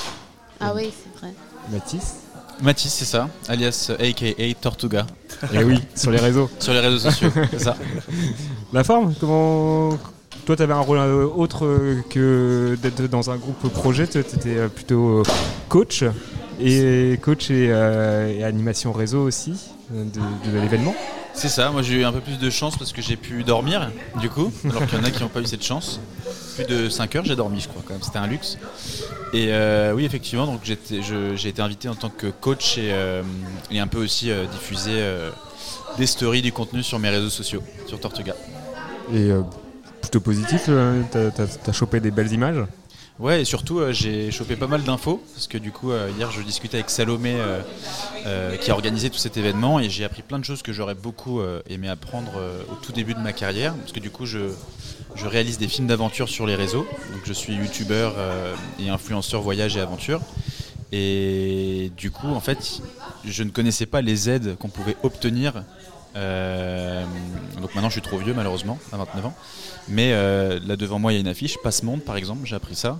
Ah oui, c'est vrai. Mathis? Mathis, c'est ça, alias euh, aka Tortuga, Et oui, sur les réseaux. sur les réseaux sociaux, c'est ça. La forme Comment. Toi, t'avais un rôle euh, autre que d'être dans un groupe projet. Toi, t'étais euh, plutôt coach. Et coach et, euh, et animation réseau aussi de, de l'événement. C'est ça, moi j'ai eu un peu plus de chance parce que j'ai pu dormir, du coup, alors qu'il y en a qui n'ont pas eu cette chance. Plus de 5 heures j'ai dormi, je crois, quand même, c'était un luxe. Et euh, oui, effectivement, donc j'ai été invité en tant que coach et, euh, un peu aussi euh, diffuser euh, des stories, du contenu sur mes réseaux sociaux, sur Tortuga. Et euh, plutôt positif, t'as- t'as chopé des belles images? Ouais, et surtout, euh, j'ai chopé pas mal d'infos, parce que du coup, euh, hier, je discutais avec Salomé, euh, qui a organisé tout cet événement, et j'ai appris plein de choses que j'aurais beaucoup aimé apprendre au tout début de ma carrière, parce que du coup, je, je réalise des films d'aventure sur les réseaux, donc je suis youtubeur et influenceur voyage et aventure, et du coup, en fait, je ne connaissais pas les aides qu'on pouvait obtenir. Euh, donc maintenant, je suis trop vieux, malheureusement, à 29 ans. Mais euh, là devant moi, il y a une affiche, Passe Monde par exemple, j'ai appris ça,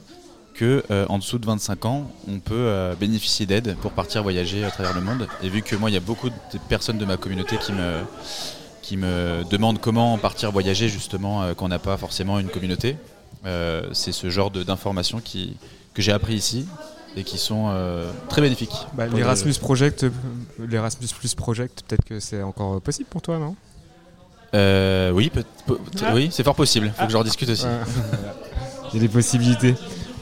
que euh, en dessous de 25 ans, on peut bénéficier d'aide pour partir voyager à travers le monde. Et vu que moi, il y a beaucoup de personnes de ma communauté qui me, qui me demandent comment partir voyager justement quand on n'a pas forcément une communauté, c'est ce genre d'informations que j'ai appris ici et qui sont euh, très bénéfiques. Bah, L'Erasmus Project, euh, l'Erasmus Plus Project, peut-être que c'est encore possible pour toi, non? Euh, oui, Ah. oui, c'est fort possible. Faut que j'en discute aussi. Il y a des possibilités.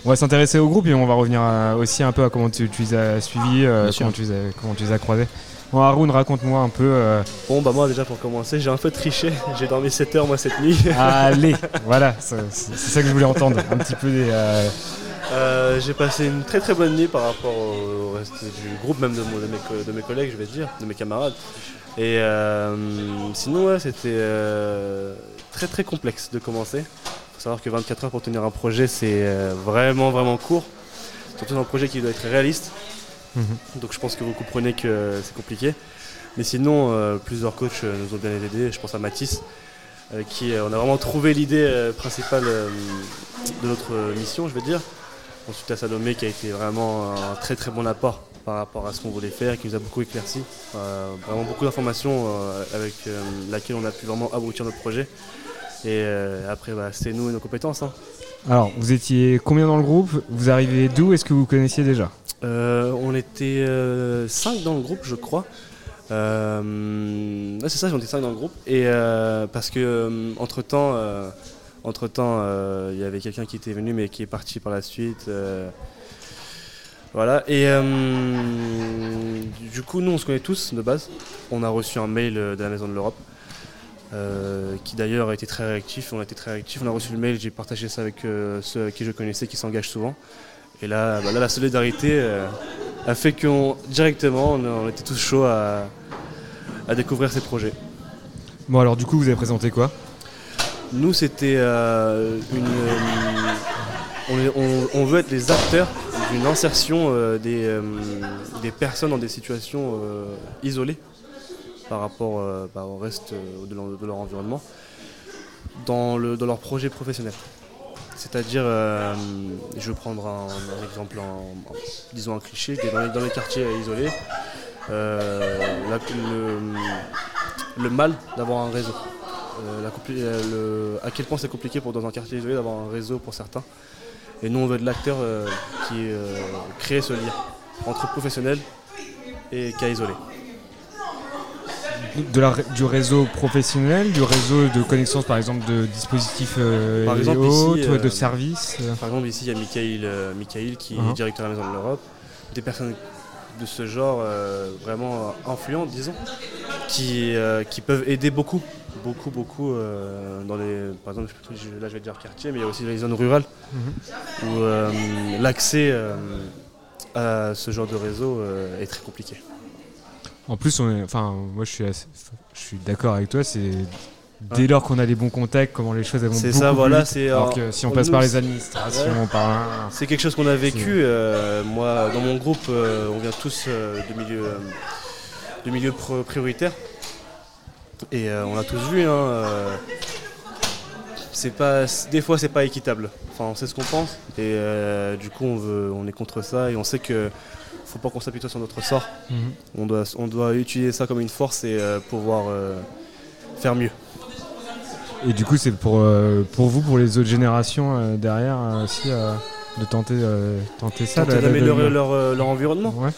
On va s'intéresser au groupe et on va revenir à- aussi un peu à comment tu, tu les as suivis, euh, comment, tu les as, comment tu les as croisés. Bon, Haroun, raconte-moi un peu. euh, Bon, bah moi déjà pour commencer, j'ai un peu triché. J'ai dormi 7 heures moi cette nuit. allez, voilà, c'est c'est ça que je voulais entendre. Un petit peu des. euh, Euh, j'ai passé une très très bonne nuit par rapport au reste du groupe, même de, mon- de mes, de mes collègues, je vais dire, de mes camarades. Et euh, sinon, ouais, c'était euh, très très complexe de commencer. Il faut savoir que 24 heures pour tenir un projet, c'est vraiment vraiment court. Surtout dans un projet qui doit être réaliste. Mhm. Donc je pense que vous comprenez que c'est compliqué. Mais sinon, plusieurs coachs nous ont bien aidés. Je pense à Mathis, euh, qui euh, on a vraiment trouvé l'idée euh, principale de notre mission, je vais dire. Ensuite à Salomé qui a été vraiment un très très bon apport par rapport à ce qu'on voulait faire, qui nous a beaucoup éclairci. Euh, vraiment beaucoup d'informations euh, avec euh, laquelle on a pu vraiment aboutir notre projet. Et après, bah, c'est nous et nos compétences. hein. Alors, vous étiez combien dans le groupe? Vous arrivez d'où? Est-ce que vous connaissiez déjà? Euh, on était 5 dans le groupe, je crois. Euh, c'est ça, on était 5 dans le groupe. Et euh, parce que entre temps, entre temps, il y avait quelqu'un qui était venu mais qui est parti par la suite. euh, voilà. Et euh, du coup, nous, on se connaît tous de base. On a reçu un mail euh, de la Maison de l'Europe. euh, qui d'ailleurs a été très réactif, on a été très réactif, on a reçu le mail, j'ai partagé ça avec euh, ceux avec qui je connaissais qui s'engagent souvent. Et là, bah la solidarité euh, a fait qu'on directement, on, était tous chauds à découvrir ces projets. Bon, alors du coup, vous avez présenté quoi? Nous, c'était euh, une. euh, on, veut être les acteurs d'une insertion euh, des, personnes dans des situations isolées par rapport bah, au reste de, leur, de leur environnement dans, le, dans leur projet professionnel. C'est-à-dire, je vais prendre un, un exemple, en- disons un cliché, dans les, dans les quartiers isolés, le mal d'avoir un réseau. Euh, la euh, le- à quel point c'est compliqué pour dans un quartier isolé d'avoir un réseau pour certains. Et nous on veut être l'acteur euh, qui crée ce lien entre professionnel et cas isolé. de la, du réseau professionnel, du réseau de connaissance par exemple de dispositifs euh, Par et exemple, autres, ici, euh, de services. euh. Par exemple ici il y a Michael, Michael qui est directeur de la Maison de l'Europe, des personnes de ce genre vraiment influentes disons, qui, qui peuvent aider beaucoup, beaucoup, beaucoup euh, dans les. Par exemple, je- là je vais dire quartier, mais il y a aussi les zones rurales Mhm. où euh, l'accès euh, à ce genre de réseau euh, est très compliqué. En plus, on est, enfin, moi je suis, assez- je suis d'accord avec toi. C'est dès lors qu'on a les bons contacts, comment les choses vont C'est beaucoup ça, plus voilà. vite. C'est Alors que si on passe nous, par les administrations, Ouais. par un- C'est quelque chose qu'on a vécu. Euh, moi, dans mon groupe, euh, on vient tous euh, de milieux, euh, de milieux pro- prioritaires. Et euh, on l'a tous vu. hein, euh, c'est pas, des fois, c'est pas équitable. Enfin, on sait ce qu'on pense. Et euh, du coup, on, veut, on est contre ça. Et on sait que faut pas qu'on s'appuie sur notre sort. Mhm. On, doit, on doit utiliser ça comme une force et pouvoir faire mieux. Et du coup, c'est pour, pour vous, pour les autres générations derrière aussi, de tenter, tenter ça. Tenter d'améliorer leur, leur environnement. Ouais.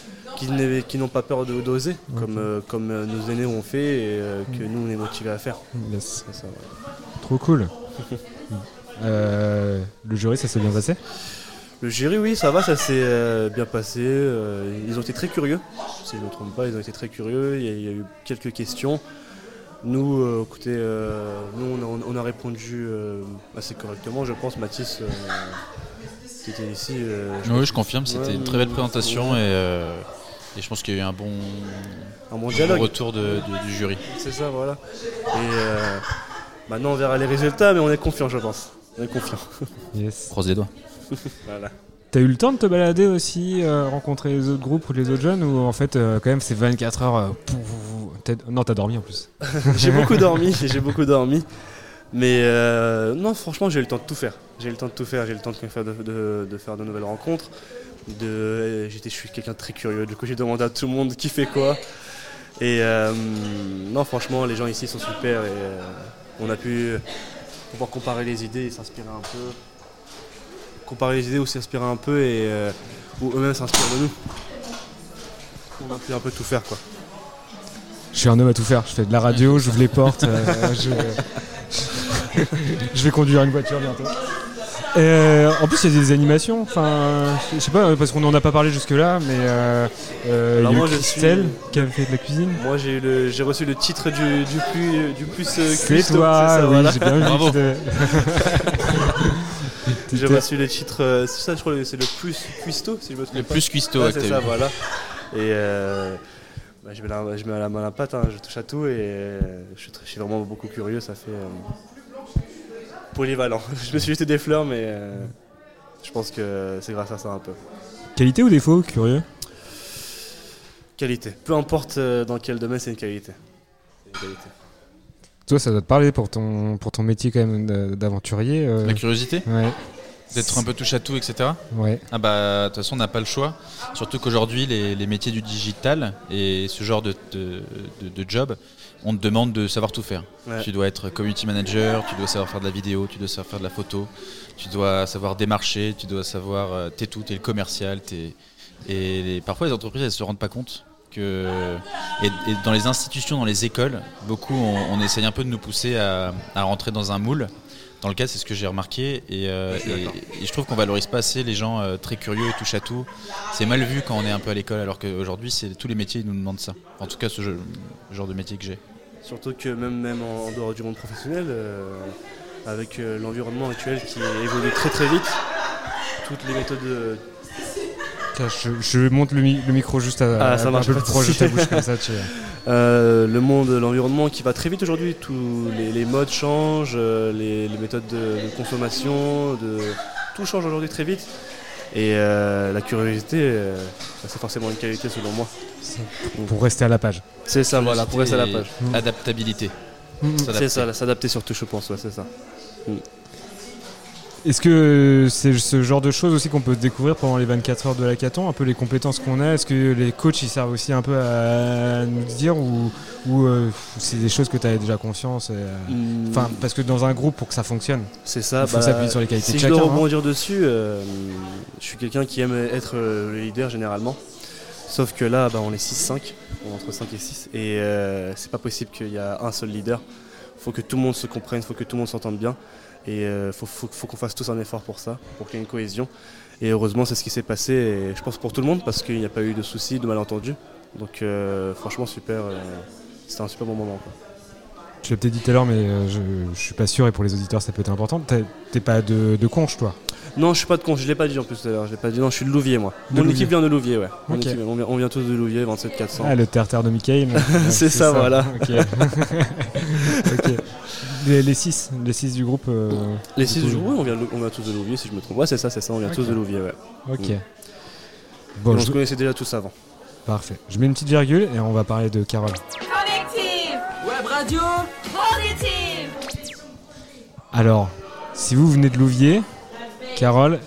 Qui n'ont pas peur de- d'oser, comme, euh, comme euh, nos aînés ont fait et euh, que nous on est motivés à faire. Yes. C'est ça, ouais. Trop cool. Euh, le jury, ça s'est bien passé Le jury, oui, ça va, ça s'est euh, bien passé. euh, ils ont été très curieux, si je ne me trompe pas, ils ont été très curieux. Il y a, il y a eu quelques questions. Nous, euh, écoutez, euh, nous on a, on a répondu euh, assez correctement, je pense. Mathis, euh, qui était ici. euh, je Oui, je confirme, c'était Ouais, une très belle présentation ouais. et, euh, et je pense qu'il y a eu un bon, Un bon dialogue. retour de- de- du jury. C'est ça, voilà. Et euh, maintenant on verra les résultats, mais on est confiant, je pense. On est confiant. Yes. Croise les doigts. voilà. T'as eu le temps de te balader aussi, euh, rencontrer les autres groupes ou les autres jeunes Ou en fait, euh, quand même, c'est 24 heures. euh, t'as- Non, t'as dormi en plus. j'ai beaucoup dormi, j'ai beaucoup dormi. Mais euh, non, franchement, j'ai eu le temps de tout faire. J'ai eu le temps de tout faire. J'ai eu le temps de faire de, de- de faire de nouvelles rencontres. De, j'étais, je suis quelqu'un de très curieux. Du coup, j'ai demandé à tout le monde qui fait quoi. Et euh, non, franchement, les gens ici sont super. Et euh, on a pu pouvoir comparer les idées et s'inspirer un peu. Comparer les idées ou s'inspirer un peu et euh, ou eux-mêmes s'inspirent de nous. On a pu un peu tout faire, quoi. Je suis un homme à tout faire. Je fais de la radio, j'ouvre les portes. euh, je vais conduire une voiture bientôt. Euh, en plus, il y a des animations. Enfin, je sais pas, parce qu'on n'en a pas parlé jusque-là, mais euh, euh, Alors il y a moi, eu je Christelle suis- qui a fait de la cuisine. Moi j'ai eu le- j'ai reçu le titre du, du plus du plus euh, C'est cuistot, toi, c'est ça, oui, voilà. j'ai bien vu. Bravo. que J'ai reçu le titre, euh, c'est ça je crois que c'est le plus cuistot si je me trompe Le pas. plus cuistot Ouais, que c'est ça voilà. Et euh, bah, je mets la, je mets la main à la pâte, hein, je touche à tout et euh, je, suis très- je suis vraiment beaucoup curieux, ça fait euh, polyvalent. je me suis jeté des fleurs mais euh, je pense que c'est grâce à ça un peu. Qualité ou défaut, curieux? Qualité. Peu importe euh, dans quel domaine c'est une qualité. C'est une qualité. Toi, ça doit te parler pour ton, pour ton métier quand même d'aventurier. euh, La curiosité? Ouais, D'être un peu touche à tout, etc. ouais. Ah bah, de toute façon, on n'a pas le choix. Surtout qu'aujourd'hui, les, les métiers du digital et ce genre de, de, de- de job, on te demande de savoir tout faire. Ouais. Tu dois être community manager, tu dois savoir faire de la vidéo, tu dois savoir faire de la photo, tu dois savoir démarcher, tu dois savoir. euh, T'es tout, t'es le commercial. T'es... Et les- parfois, les entreprises, elles se rendent pas compte que. Et, et dans les institutions, dans les écoles, beaucoup, on, on essaye un peu de nous pousser à, à rentrer dans un moule. Dans le cas, c'est ce que j'ai remarqué. Et, euh, et- et je trouve qu'on valorise pas assez les gens euh, très curieux et touche à tout. C'est mal vu quand on est un peu à l'école, alors qu'aujourd'hui, c'est tous les métiers nous demandent ça. En tout cas, ce jeu- genre de métier que j'ai. Surtout que même, même en, en dehors du monde professionnel, euh, avec euh, l'environnement actuel qui évolue très très vite, toutes les méthodes je, je monte le, mi- le micro juste à, Ah, ça un marche, peu plus de proche de ta souci. bouche comme ça. Tu... Euh, le monde, l'environnement qui va très vite aujourd'hui, tous les, les modes changent, euh, les, les méthodes de, de consommation, de, tout change aujourd'hui très vite. Et euh, la curiosité, euh, c'est forcément une qualité selon moi. Pour rester à la page. C'est ça, voilà, pour rester à la page. Adaptabilité. S'adapter. C'est ça, s'adapter surtout, je pense, ouais, c'est ça. Est-ce que c'est ce genre de choses aussi qu'on peut découvrir pendant les 24 heures de l'hackathon Un peu les compétences qu'on a? Est-ce que les coachs ils servent aussi un peu à nous dire ou, ou euh, c'est des choses que tu avais déjà conscience euh, Mm. Enfin, parce que dans un groupe, pour que ça fonctionne, C'est ça. il faut s'appuyer sur les qualités si de je chacun. dois hein. rebondir dessus, euh, je suis quelqu'un qui aime être le leader généralement. Sauf que là, bah, on est 6-5, on est entre 5 et 6. Et c'est pas possible qu'il y a un seul leader. Il faut que tout le monde se comprenne, il faut que tout le monde s'entende bien. Et il faut, faut- faut qu'on fasse tous un effort pour ça, pour qu'il y ait une cohésion. Et heureusement, c'est ce qui s'est passé, et je pense pour tout le monde, parce qu'il n'y a pas eu de soucis, de malentendus. Donc euh, franchement, super. euh, C'était un super bon moment. quoi. Tu l'as peut-être dit tout à l'heure, mais euh, je, je suis pas sûr, et pour les auditeurs, ça peut être important. T'es pas de, de conche, toi? Non, je suis pas de con, je l'ai pas dit en plus tout à l'heure. Je l'ai pas dit. Non, je suis de Louvier moi. De Mon Louvier. équipe vient de Louvier, ouais. Mon équipe- on, vient, on vient tous de Louvier, 27 400. Ah, le terre-terre de. Ouais, C'est ça, voilà. Ok. Ok. Les, les six, les six du groupe. euh, Les du 6 coup, jours, oui, on vient, on vient tous de Louvier si je me trompe. Ouais, c'est ça, c'est ça, on vient tous de Louvier, ouais. Ok. Mm. Bon, on je- se connaissait déjà tous avant. parfait. Je mets une petite virgule et on va parler de Carole. Collective Web radio Positive Alors, si vous venez de Louvier, Carole,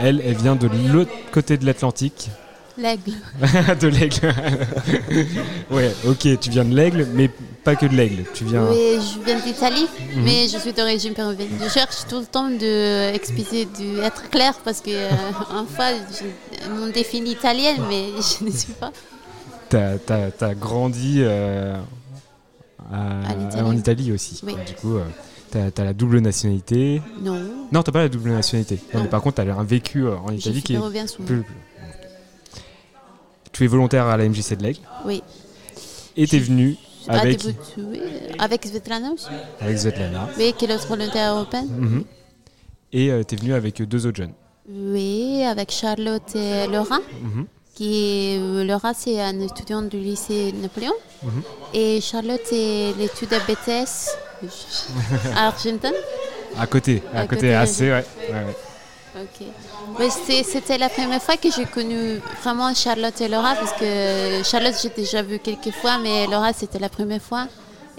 elle, elle vient de l'autre côté de l'Atlantique. L'aigle. de l'aigle. ouais, ok, tu viens de l'aigle, mais pas que de l'aigle. Tu viens. Oui, je viens d'Italie, Mhm. mais je suis d'origine péruvienne. Je cherche tout le temps de expliquer, d'être clair parce que euh, en fois, je- mon définit italienne, mais je ne suis pas. T'as, t'as grandi euh, à- À l'Italie. en Italie aussi. Oui. Du coup, euh, t'as, t'as la double nationalité. Non. Non, t'as pas la double nationalité. Non, mais par contre, t'as un vécu euh, en Italie qui est. souvent. plus- Tu es volontaire à la MJC de l'Aigle Oui. et t'es venu À avec, oui, avec Svetlana aussi. avec Svetlana. Oui, qui est l'autre volontaire européenne. Mhm. Et euh, t'es venu avec deux autres jeunes. Oui, avec Charlotte et Laura. Mhm. Qui est, euh, Laura, c'est un étudiant du lycée Napoléon. Mhm. Et Charlotte, c'est l'étude à BTS à Argentine. À côté, à, À côté, côté, assez, je- ouais. ouais, ouais. Ok. C'était la première fois que j'ai connu vraiment Charlotte et Laura parce que Charlotte j'ai déjà vu quelques fois, mais Laura c'était la première fois.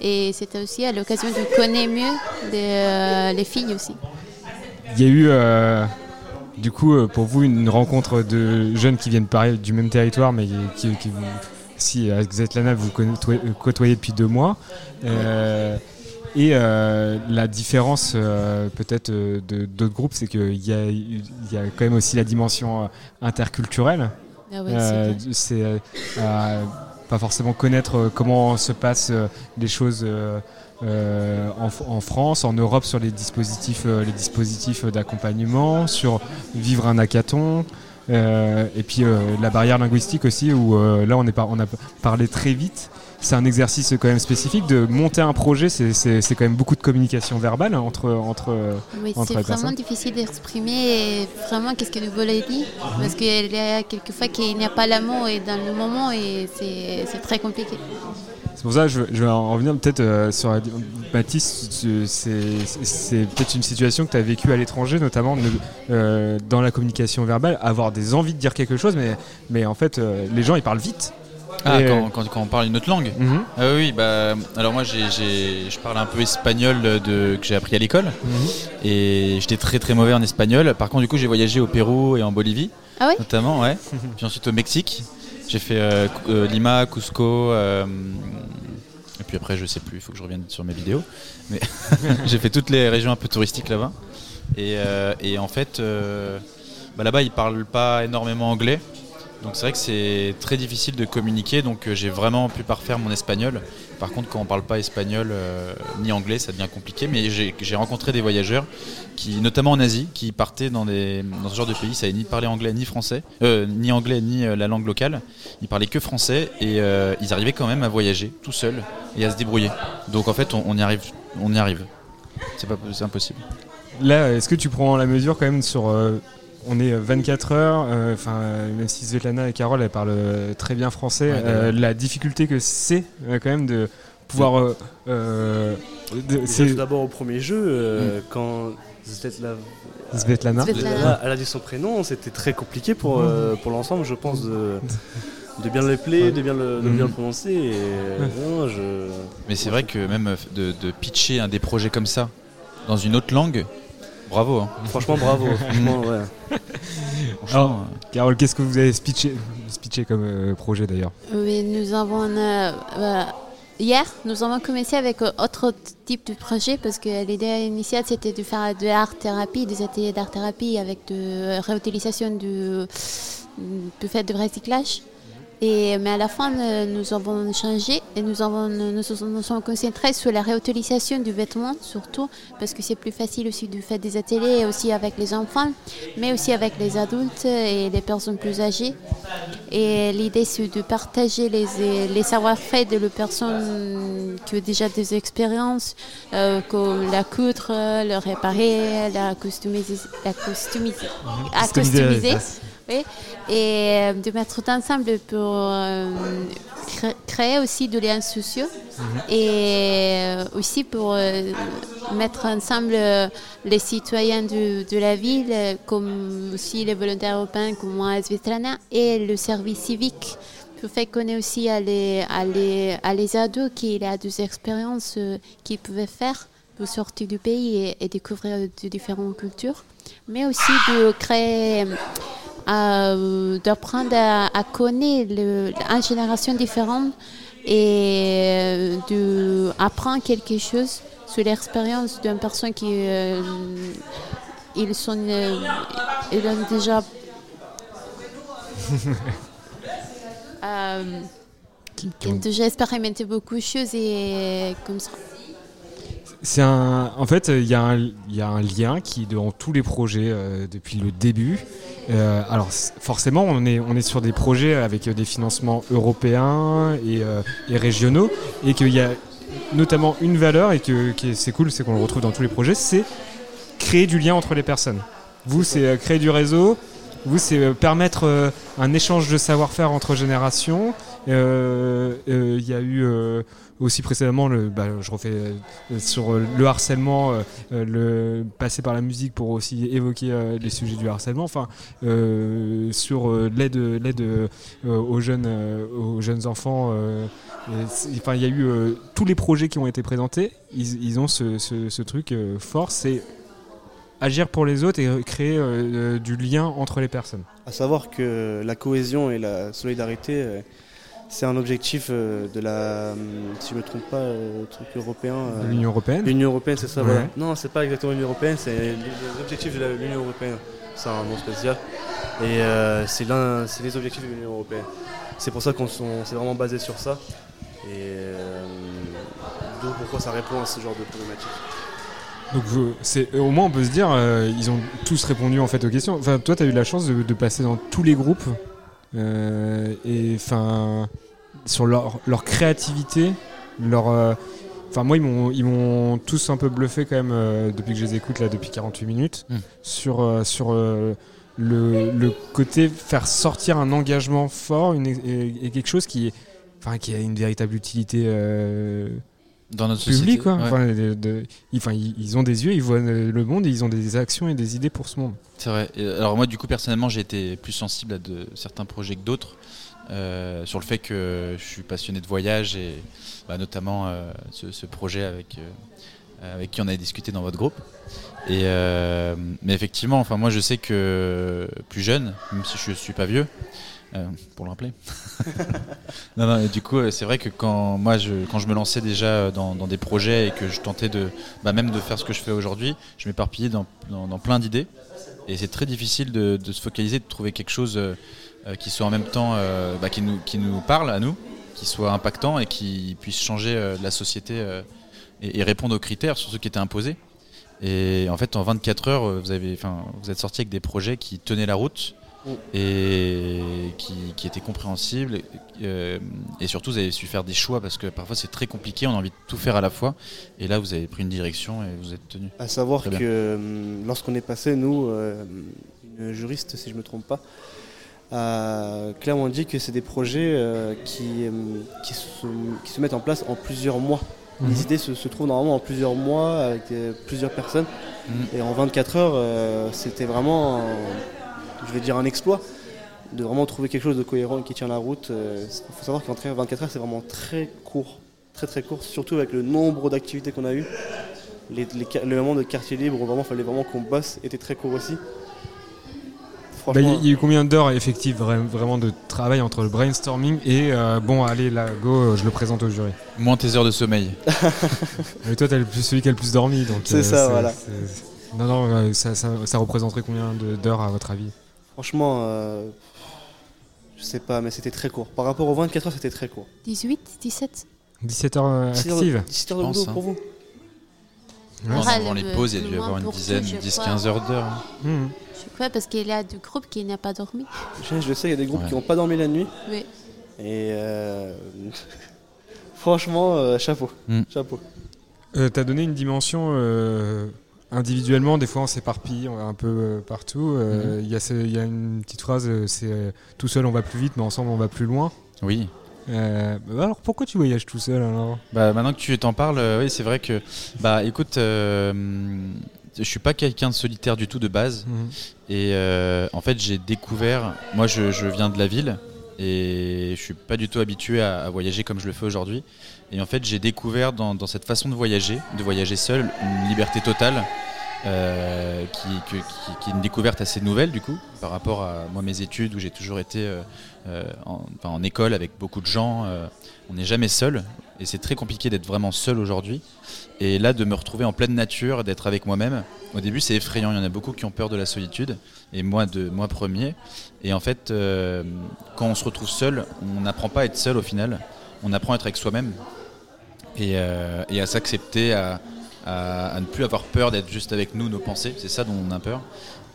Et c'était aussi à l'occasion de connaître mieux euh, les filles aussi. Il y a eu, euh, du coup, euh, pour vous, une rencontre de jeunes qui viennent pareil du même territoire, mais qui, qui vous, si avec Zetlana vous côtoyez, depuis deux mois. Et euh, la différence, euh, peut-être, euh, de d'autres groupes, c'est qu'il y a, y a quand même aussi la dimension interculturelle. Ah ouais, Euh, c'est pas forcément connaître comment se passent les choses en, France, en Europe sur les dispositifs, les dispositifs d'accompagnement, sur vivre un hackathon. et puis la barrière linguistique aussi, où là on, est par- on a parlé très vite. C'est un exercice quand même spécifique de monter un projet. C'est quand même beaucoup de communication verbale hein, entre entre Oui, entre c'est vraiment difficile d'exprimer vraiment qu'est-ce que vous voulez dire. Parce qu'il y a quelquefois qu'il n'y a pas l'amour et dans le moment et c'est très compliqué. C'est pour ça que je, je vais en revenir peut-être euh, sur Baptiste. C'est peut-être une situation que tu as vécue à l'étranger, notamment euh, dans la communication verbale, avoir des envies de dire quelque chose, mais, mais en fait, euh, les gens ils parlent vite. Ah, Et, quand, quand- quand on parle une autre langue Mhm. Ah oui, bah, alors moi je parle un peu espagnol de, que j'ai appris à l'école Mhm. et j'étais très très mauvais en espagnol. Par contre, du coup, j'ai voyagé au Pérou et en Bolivie, Ah oui notamment, ouais. Puis ensuite au Mexique. J'ai fait euh, euh, Lima, Cusco. euh, et puis après, je sais plus, il faut que je revienne sur mes vidéos. Mais j'ai fait toutes les régions un peu touristiques là-bas. Et, euh, et en fait, euh, bah, là-bas, ils parlent pas énormément anglais. Donc c'est vrai que c'est très difficile de communiquer, donc euh, j'ai vraiment pu parfaire mon espagnol. Par contre, quand on parle pas espagnol euh, ni anglais, ça devient compliqué. Mais j'ai rencontré des voyageurs, qui, notamment en Asie, qui partaient dans, des, dans ce genre de pays, ils savaient ni parler anglais ni français, euh, ni anglais ni euh, la langue locale. Ils parlaient que français et ils arrivaient quand même à voyager tout seuls et à se débrouiller. Donc en fait, on, y arrive, on y arrive. C'est impossible. Là, est-ce que tu prends la mesure quand même sur on est 24 heures, euh, enfin, euh, même si Svetlana et Carole elles parlent euh, très bien français, Ouais, euh, la difficulté que c'est euh, quand même de pouvoir. euh, euh, c'est tout d'abord au premier jeu, euh, quand Svetlana, Svetlana. Svetlana, elle a dit son prénom, c'était très compliqué pour, pour l'ensemble, je pense, de, de bien le player, de bien le, de bien le prononcer. Et, euh, Ouais. non, je... Mais c'est vrai que même de, de pitcher un des projets comme ça dans une autre langue, bravo. hein. Franchement, bravo. franchement, ouais. Alors, Carole, qu'est-ce que vous avez speeché, speeché comme euh, projet d'ailleurs? Oui, nous avons euh, euh, hier, nous avons commencé avec euh, autre type de projet parce que l'idée initiale c'était de faire de l'art thérapie, des ateliers d'art thérapie avec de réutilisation du, du fait de recyclage. Et, mais à la fin, euh, nous avons changé et nous, avons, nous nous sommes concentrés sur la réutilisation du vêtement, surtout parce que c'est plus facile aussi de faire des ateliers aussi avec les enfants, mais aussi avec les adultes et les personnes plus âgées. Et l'idée, c'est de partager les, les savoir-faire de les personnes qui ont déjà des expériences, euh, comme la coudre, le réparer, la customiser, la customiser, à Customiser, et euh, de mettre tout ensemble pour euh, cré- créer aussi des liens sociaux. Et euh, aussi pour mettre ensemble les citoyens de, de la ville, comme aussi les volontaires européens comme moi à Svetlana, et le service civique. Pour faire connaître aussi à les, à les, à les ados qu'il y a des expériences qu'ils pouvaient faire pour sortir du pays et, et découvrir de différentes cultures, mais aussi de créer euh, d'apprendre à, à connaître le, une génération différente et euh, d'apprendre quelque chose sur l'expérience d'une personne qui euh, ils sont euh, ils ont déjà ils ont déjà expérimenté beaucoup de choses et comme ça. C'est un, en fait, il y, a un- y a un lien qui est dans tous les projets euh, depuis le début. Euh, alors forcément, on est, on est sur des projets avec euh, des financements européens et, euh, et régionaux, et qu'il y a notamment une valeur et que, qui est- c'est cool, c'est qu'on le retrouve dans tous les projets, c'est créer du lien entre les personnes. Vous, c'est euh, créer du réseau. Vous, c'est euh, permettre un échange de savoir-faire entre générations. Il y a eu aussi précédemment, bah, je refais euh, sur euh, le harcèlement, euh, passer par la musique pour aussi évoquer les sujets du harcèlement. Enfin, sur l'aide, l'aide aux jeunes, aux jeunes enfants. Enfin, il y a eu tous les projets qui ont été présentés. Ils, ont ce, truc fort, c'est agir pour les autres et créer du lien entre les personnes. À savoir que la cohésion et la solidarité, c'est un objectif euh, de la, hum, si je me trompe pas, euh, truc européen. euh, De l'Union européenne L'Union européenne, c'est ça. Ouais. Voilà. Non, c'est pas exactement l'Union européenne, c'est l'objectif de l'Union européenne. C'est un nom spécial. Et euh, c'est l'un, c'est les objectifs de l'Union européenne. C'est pour ça qu'on s'est vraiment basé sur ça. Et euh, d'où pourquoi ça répond à ce genre de problématique. Donc c'est au moins on peut se dire euh, ils ont tous répondu en fait aux questions. Enfin toi tu as eu la chance de, de passer dans tous les groupes euh, et enfin sur leur, leur créativité, leur euh, enfin moi ils m'ont tous un peu bluffé quand même euh, depuis que je les écoute là depuis 48 minutes Mm. sur euh, sur euh, le, le côté faire sortir un engagement fort une, et, et quelque chose qui enfin qui a une véritable utilité euh, Dans notre société, quoi. ouais. Enfin, de- de- ils, enfin, ils- ils ont des yeux, ils voient le monde et ils ont des actions et des idées pour ce monde. C'est vrai. Et alors moi, du coup, personnellement, j'ai été plus sensible à de, certains projets que d'autres. euh, sur le fait que je suis passionné de voyage et bah, notamment euh, ce, ce projet avec, euh, avec qui on avait discuté dans votre groupe. Et, mais effectivement, enfin, moi je sais que plus jeune, même si je suis pas vieux, euh, pour le rappeler. non, non, du coup, euh, c'est vrai que quand moi, je, quand je me lançais déjà dans, dans des projets et que je tentais de, bah, même de faire ce que je fais aujourd'hui, je m'éparpillais dans, dans, plein d'idées. Et c'est très difficile de, de se focaliser, de trouver quelque chose euh, euh, qui soit en même temps, euh, bah, qui, nous, qui nous parle à nous, qui soit impactant et qui puisse changer euh, la société euh, et, et répondre aux critères sur ceux qui étaient imposés. Et en fait, en 24 heures, euh, vous, avez, vous êtes sorti avec des projets qui tenaient la route. Et qui, qui étaient compréhensibles. Et, euh, et surtout, vous avez su faire des choix parce que parfois c'est très compliqué, on a envie de tout faire à la fois. Et là, vous avez pris une direction et vous êtes tenu. À savoir Très que hum, lorsqu'on est passé, nous, euh, une juriste, si je ne me trompe pas, a clairement dit que c'est des projets euh, qui, euh, qui, se, qui se mettent en place en plusieurs mois. Mhm. Les idées se, se trouvent normalement en plusieurs mois avec euh, plusieurs personnes. Mhm. Et en 24 heures, euh, c'était vraiment, je vais dire, un exploit de vraiment trouver quelque chose de cohérent et qui tient la route. Il faut savoir qu'en 24 heures, c'est vraiment très court. Très très court, surtout avec le nombre d'activités qu'on a eues. Les, les le moment de quartier libre où vraiment fallait vraiment qu'on bosse était très court aussi. Bah, Il y, a- y eu combien d'heures effectives vra- vraiment de travail entre le brainstorming et euh, bon, allez, là, go, euh, je le présente au jury Moins tes heures de sommeil. Et toi, t'es le plus- celui qui a le plus dormi. donc. C'est ça, voilà. Non, non, euh, ça, ça- ça représenterait combien d'heures à votre avis? Franchement euh, je sais pas, mais c'était très court. Par rapport aux 24 heures, c'était très court. 18, 17 17 heures euh, 17 heures- actives 17 heures de boulot hein. pour vous Ouais. Avant le- les pauses, il y a dû y avoir une dizaine, je 10-15 crois. heures d'heures. Mhm. Je crois parce qu'il y a du groupe qui n'a pas dormi. Je je sais, il y a des groupes Ouais. qui n'ont pas dormi la nuit. Oui. Et euh, franchement, euh, chapeau. Mm. chapeau. Euh, T'as donné une dimension euh, individuellement, des fois on s'éparpille on va un peu euh, partout. Euh, Il y, a ce- il y a une petite phrase, euh, c'est euh, tout seul on va plus vite, mais ensemble on va plus loin. Oui. Euh, bah alors pourquoi tu voyages tout seul alors? Bah, maintenant que tu t'en parles, oui, c'est vrai que. Bah, écoute, je suis pas quelqu'un de solitaire du tout de base. Mhm. Et en fait, j'ai découvert. Moi, je, je viens de la ville et je suis pas du tout habitué à, voyager comme je le fais aujourd'hui. Et en fait, j'ai découvert dans, cette façon de voyager, de voyager seul, une liberté totale. euh, qui, est une découverte assez nouvelle du coup par rapport à moi mes études où j'ai toujours été euh, euh, en, école avec beaucoup de gens on n'est jamais seul et c'est très compliqué d'être vraiment seul aujourd'hui et là de me retrouver en pleine nature d'être avec moi-même au début c'est effrayant il y en a beaucoup qui ont peur de la solitude et moi de moi premier et en fait euh, quand on se retrouve seul on n'apprend pas à être seul au final. On apprend à être avec soi-même. Et, euh, à s'accepter à, ne plus avoir peur d'être juste avec nous nos pensées. C'est ça dont on a peur.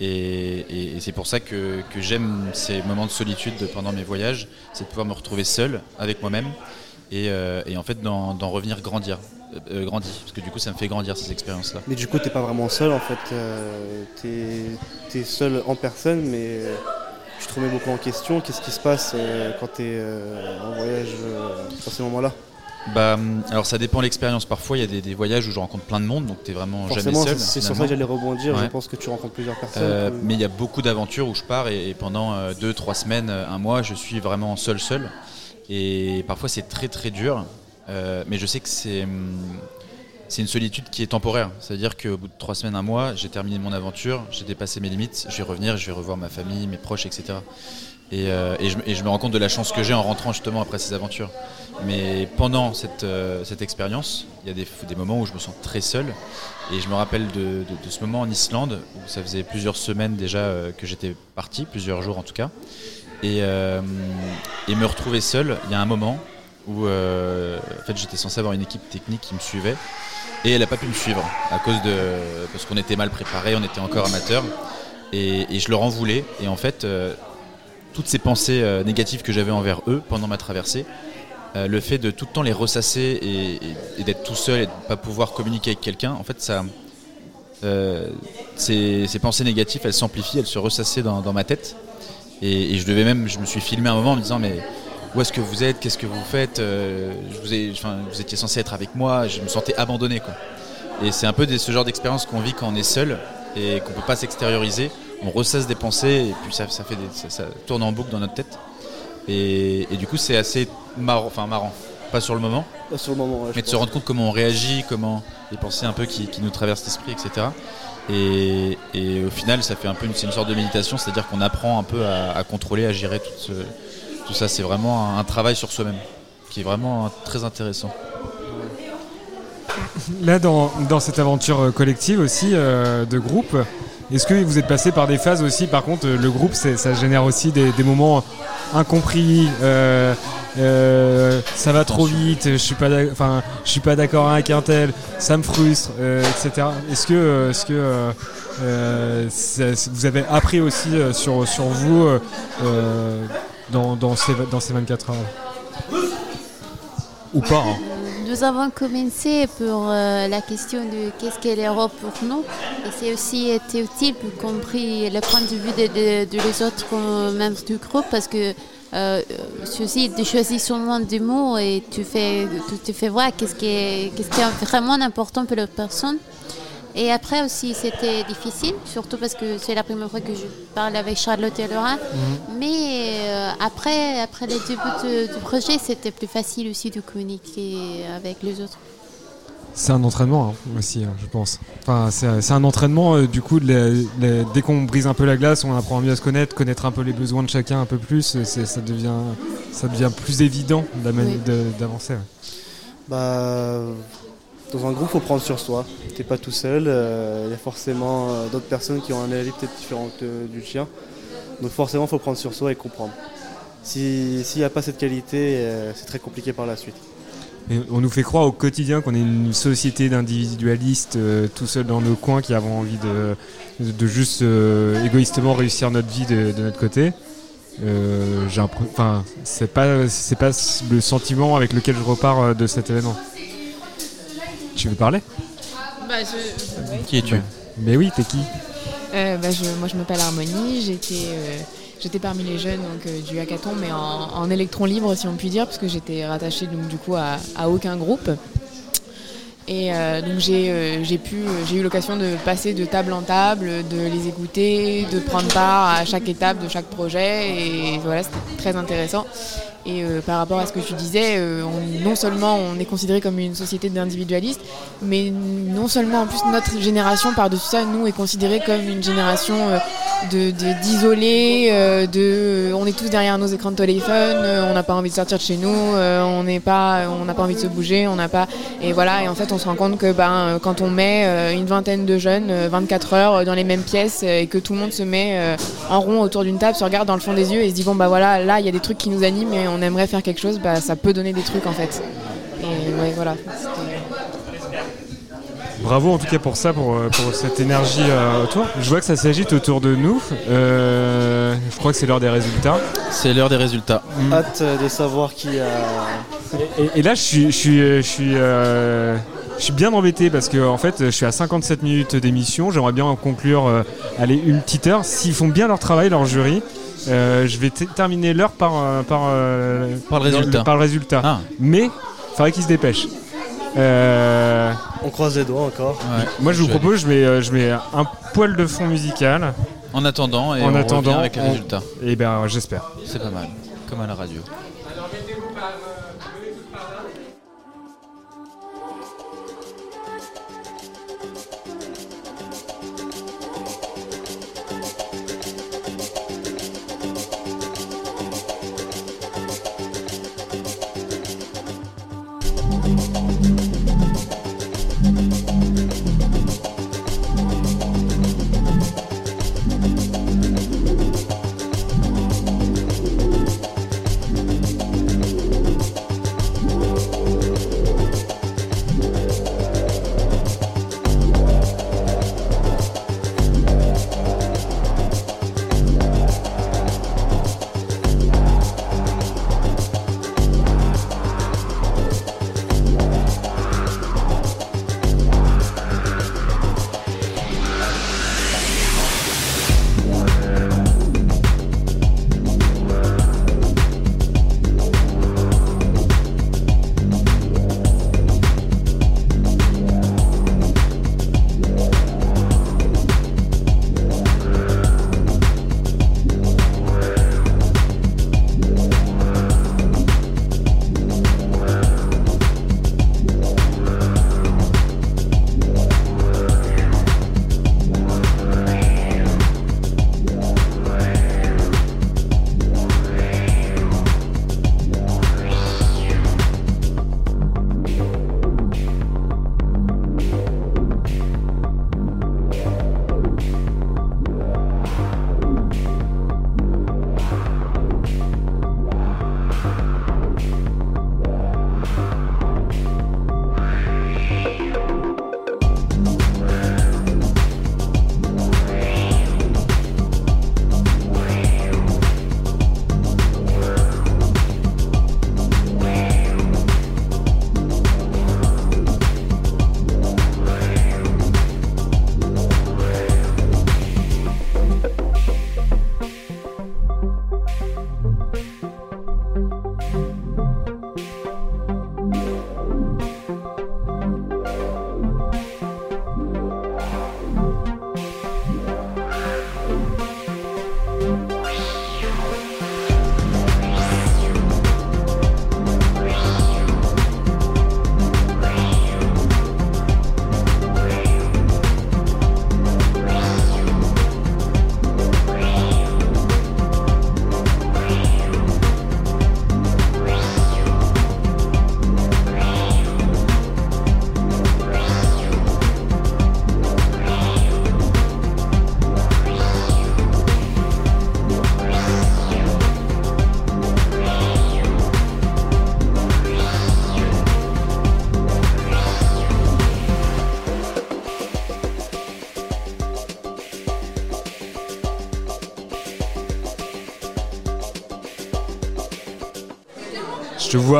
Et, c'est pour ça que, j'aime ces moments de solitude pendant mes voyages. C'est de pouvoir me retrouver seul avec moi-même. Et, euh, en fait d'en revenir grandir. Grandi. Parce que du coup ça me fait grandir ces expériences là Mais du coup, t'es pas vraiment seul en fait. Euh, t'es es seul en personne, mais tu te remets beaucoup en question. Qu'est-ce qui se passe euh, quand t'es euh, en voyage euh, dans ces moments-là? Bah, hum, alors ça dépend de l'expérience. Parfois, il y a des, des voyages où je rencontre plein de monde, donc tu es vraiment Forcément, jamais seul. c'est sur ça que j'allais rebondir. Je pense que tu rencontres plusieurs personnes. Euh, comme- mais il y a beaucoup d'aventures où je pars et, et pendant euh, deux, trois semaines, euh, un mois, je suis vraiment seul, seul. Et parfois, c'est très, très dur. Euh, mais je sais que c'est hum, c'est une solitude qui est temporaire. C'est-à-dire qu'au bout de trois semaines, un mois, j'ai terminé mon aventure, j'ai dépassé mes limites, je vais revenir, je vais revoir ma famille, mes proches, etc. Et, euh, et je, me- rends compte de la chance que j'ai en rentrant justement après ces aventures. Mais pendant cette, euh, expérience, il y a des, moments où je me sens très seul. Et je me rappelle de, ce moment en Islande, où ça faisait plusieurs semaines déjà euh, que j'étais parti, plusieurs jours en tout cas. Et, me retrouver seul, il y a un moment où en fait, j'étais censé avoir une équipe technique qui me suivait. Et elle n'a pas pu me suivre à cause de. parce qu'on était mal préparé, on était encore amateur. Et, je leur en voulais. Et en fait, euh, toutes ces pensées euh, négatives que j'avais envers eux pendant ma traversée, euh, le fait de tout le temps les ressasser et, d'être tout seul et de ne pas pouvoir communiquer avec quelqu'un, en fait, ça. ces, pensées négatives, elles s'amplifient, elles se ressassaient dans, ma tête. Et, et je devais même, je me suis filmé un moment en me disant, mais où est-ce que vous êtes? Qu'est-ce que vous faites? Euh, je vous, ai, vous étiez censé être avec moi, je me sentais abandonné. Quoi. Et c'est un peu des- ce genre d'expérience qu'on vit quand on est seul et qu'on ne peut pas s'extérioriser. On ressasse des pensées et puis ça, ça fait des- ça, ça tourne en boucle dans notre tête. Et, et du coup, c'est assez marrant, enfin marrant, pas sur le moment, Pas sur le moment. ouais, mais de se rendre compte comment on réagit, comment les pensées un peu qui, qui nous traversent l'esprit, etc. Et, et au final, ça fait un peu une, sorte de méditation, c'est-à-dire qu'on apprend un peu à, à contrôler, à gérer tout, ce- tout ça. C'est vraiment un, un travail sur soi-même qui est vraiment très intéressant. Là, dans, dans cette aventure euh, collective aussi, euh, de groupe, est-ce que vous êtes passé par des phases aussi? Par contre, euh, le groupe, ça génère aussi des, des moments incompris. euh, euh, ça va trop vite. Je suis pas, d'ac- enfin, je suis pas d'accord avec un tel. Ça me frustre, euh, etc. Est-ce que, euh, est-ce que ça- vous avez appris aussi sur sur vous dans, ces dans ces 24 heures ou pas hein nous avons commencé pour euh, la question de qu'est-ce qu'est l'Europe pour nous. Et c'est aussi été utile pour compris le point de vue de, de- de autres euh, membres du groupe parce que euh, ceci de choisir seulement des mots et tu fais, tu fais voir qu'est-ce qui est, qui est vraiment important pour la personne. Et après aussi, c'était difficile, surtout parce que c'est la première fois que je parle avec Charlotte et Laura. Mais euh, après, après les débuts de- du projet, c'était plus facile aussi de communiquer avec les autres. C'est un entraînement hein, aussi, hein, je pense. Enfin, c'est un entraînement, euh, du coup, dès qu'on brise un peu la glace, on apprend mieux à se connaître, connaître un peu les besoins de chacun un peu plus, euh, ça, devient, ça devient plus évident d'avancer. Bah, dans un groupe, faut prendre sur soi. T'es pas tout seul. euh, Il y a forcément euh, d'autres personnes qui ont un avis peut-être différent que du tien. Donc forcément, faut prendre sur soi et comprendre. Si- S'il n'y a pas cette qualité, euh, c'est très compliqué par la suite. On nous fait croire au quotidien qu'on est une société d'individualistes euh, tout seuls dans nos coins qui avons envie de, de, juste euh, égoïstement réussir notre vie de, notre côté. Euh, enfin, c'est pas pas le sentiment avec lequel je repars euh, de cet événement. Tu veux parler Bah, je- Qui es-tu Mais oui, t'es qui Euh, bah, je- moi, je m'appelle Harmonie. J'étais euh, j'étais parmi les jeunes donc, euh, du hackathon, mais en, en électron libre, si on peut dire, parce que j'étais rattachée donc, du coup à, à aucun groupe. Et euh, donc j'ai euh, j'ai pu j'ai eu l'occasion de passer de table en table, de les écouter, de prendre part à chaque étape de chaque projet et voilà c'était très intéressant. Et euh, par rapport à ce que tu disais, euh, on- non seulement on est considéré comme une société d'individualistes, mais non seulement en plus notre génération par-dessus ça, nous est considérée comme une génération euh, d'isolés, de, on est tous derrière nos écrans de téléphone, on n'a pas envie de sortir de chez nous, on n'est pas, on n'a pas envie de se bouger, on n'a pas, et voilà, et en fait on se rend compte que ben quand on met une vingtaine de jeunes, euh, 24 heures dans les mêmes pièces et que tout le monde se met en rond autour d'une table, se regarde dans le fond des yeux et se dit bon bah voilà, là il y a des trucs qui nous animent et on aimerait faire quelque chose, bah ça peut donner des trucs en fait. Et ouais voilà. Bravo en tout cas pour ça, pour, euh, pour cette énergie euh, autour. Je vois que ça s'agite autour de nous. Euh, je crois que c'est l'heure des résultats. C'est l'heure des résultats. Hâte euh, de savoir qui a. Et, et là, je suis, je suis, je suis, euh, je suis bien embêté parce que en fait, je suis à 57 minutes d'émission. J'aimerais bien en conclure, euh, allez, une petite heure. S'ils font bien leur travail, leur jury, euh, je vais terminer l'heure par, euh, par, euh, Par le résultat. par le résultat. Ah. Mais il faudrait qu'ils se dépêchent. Euh, On croise les doigts encore. Ouais. moi, je vous propose, je mets, euh, je mets un poil de fond musical. En attendant, et En on attendant, revient avec les on- résultats. Et ben, j'espère. C'est pas mal, comme à la radio.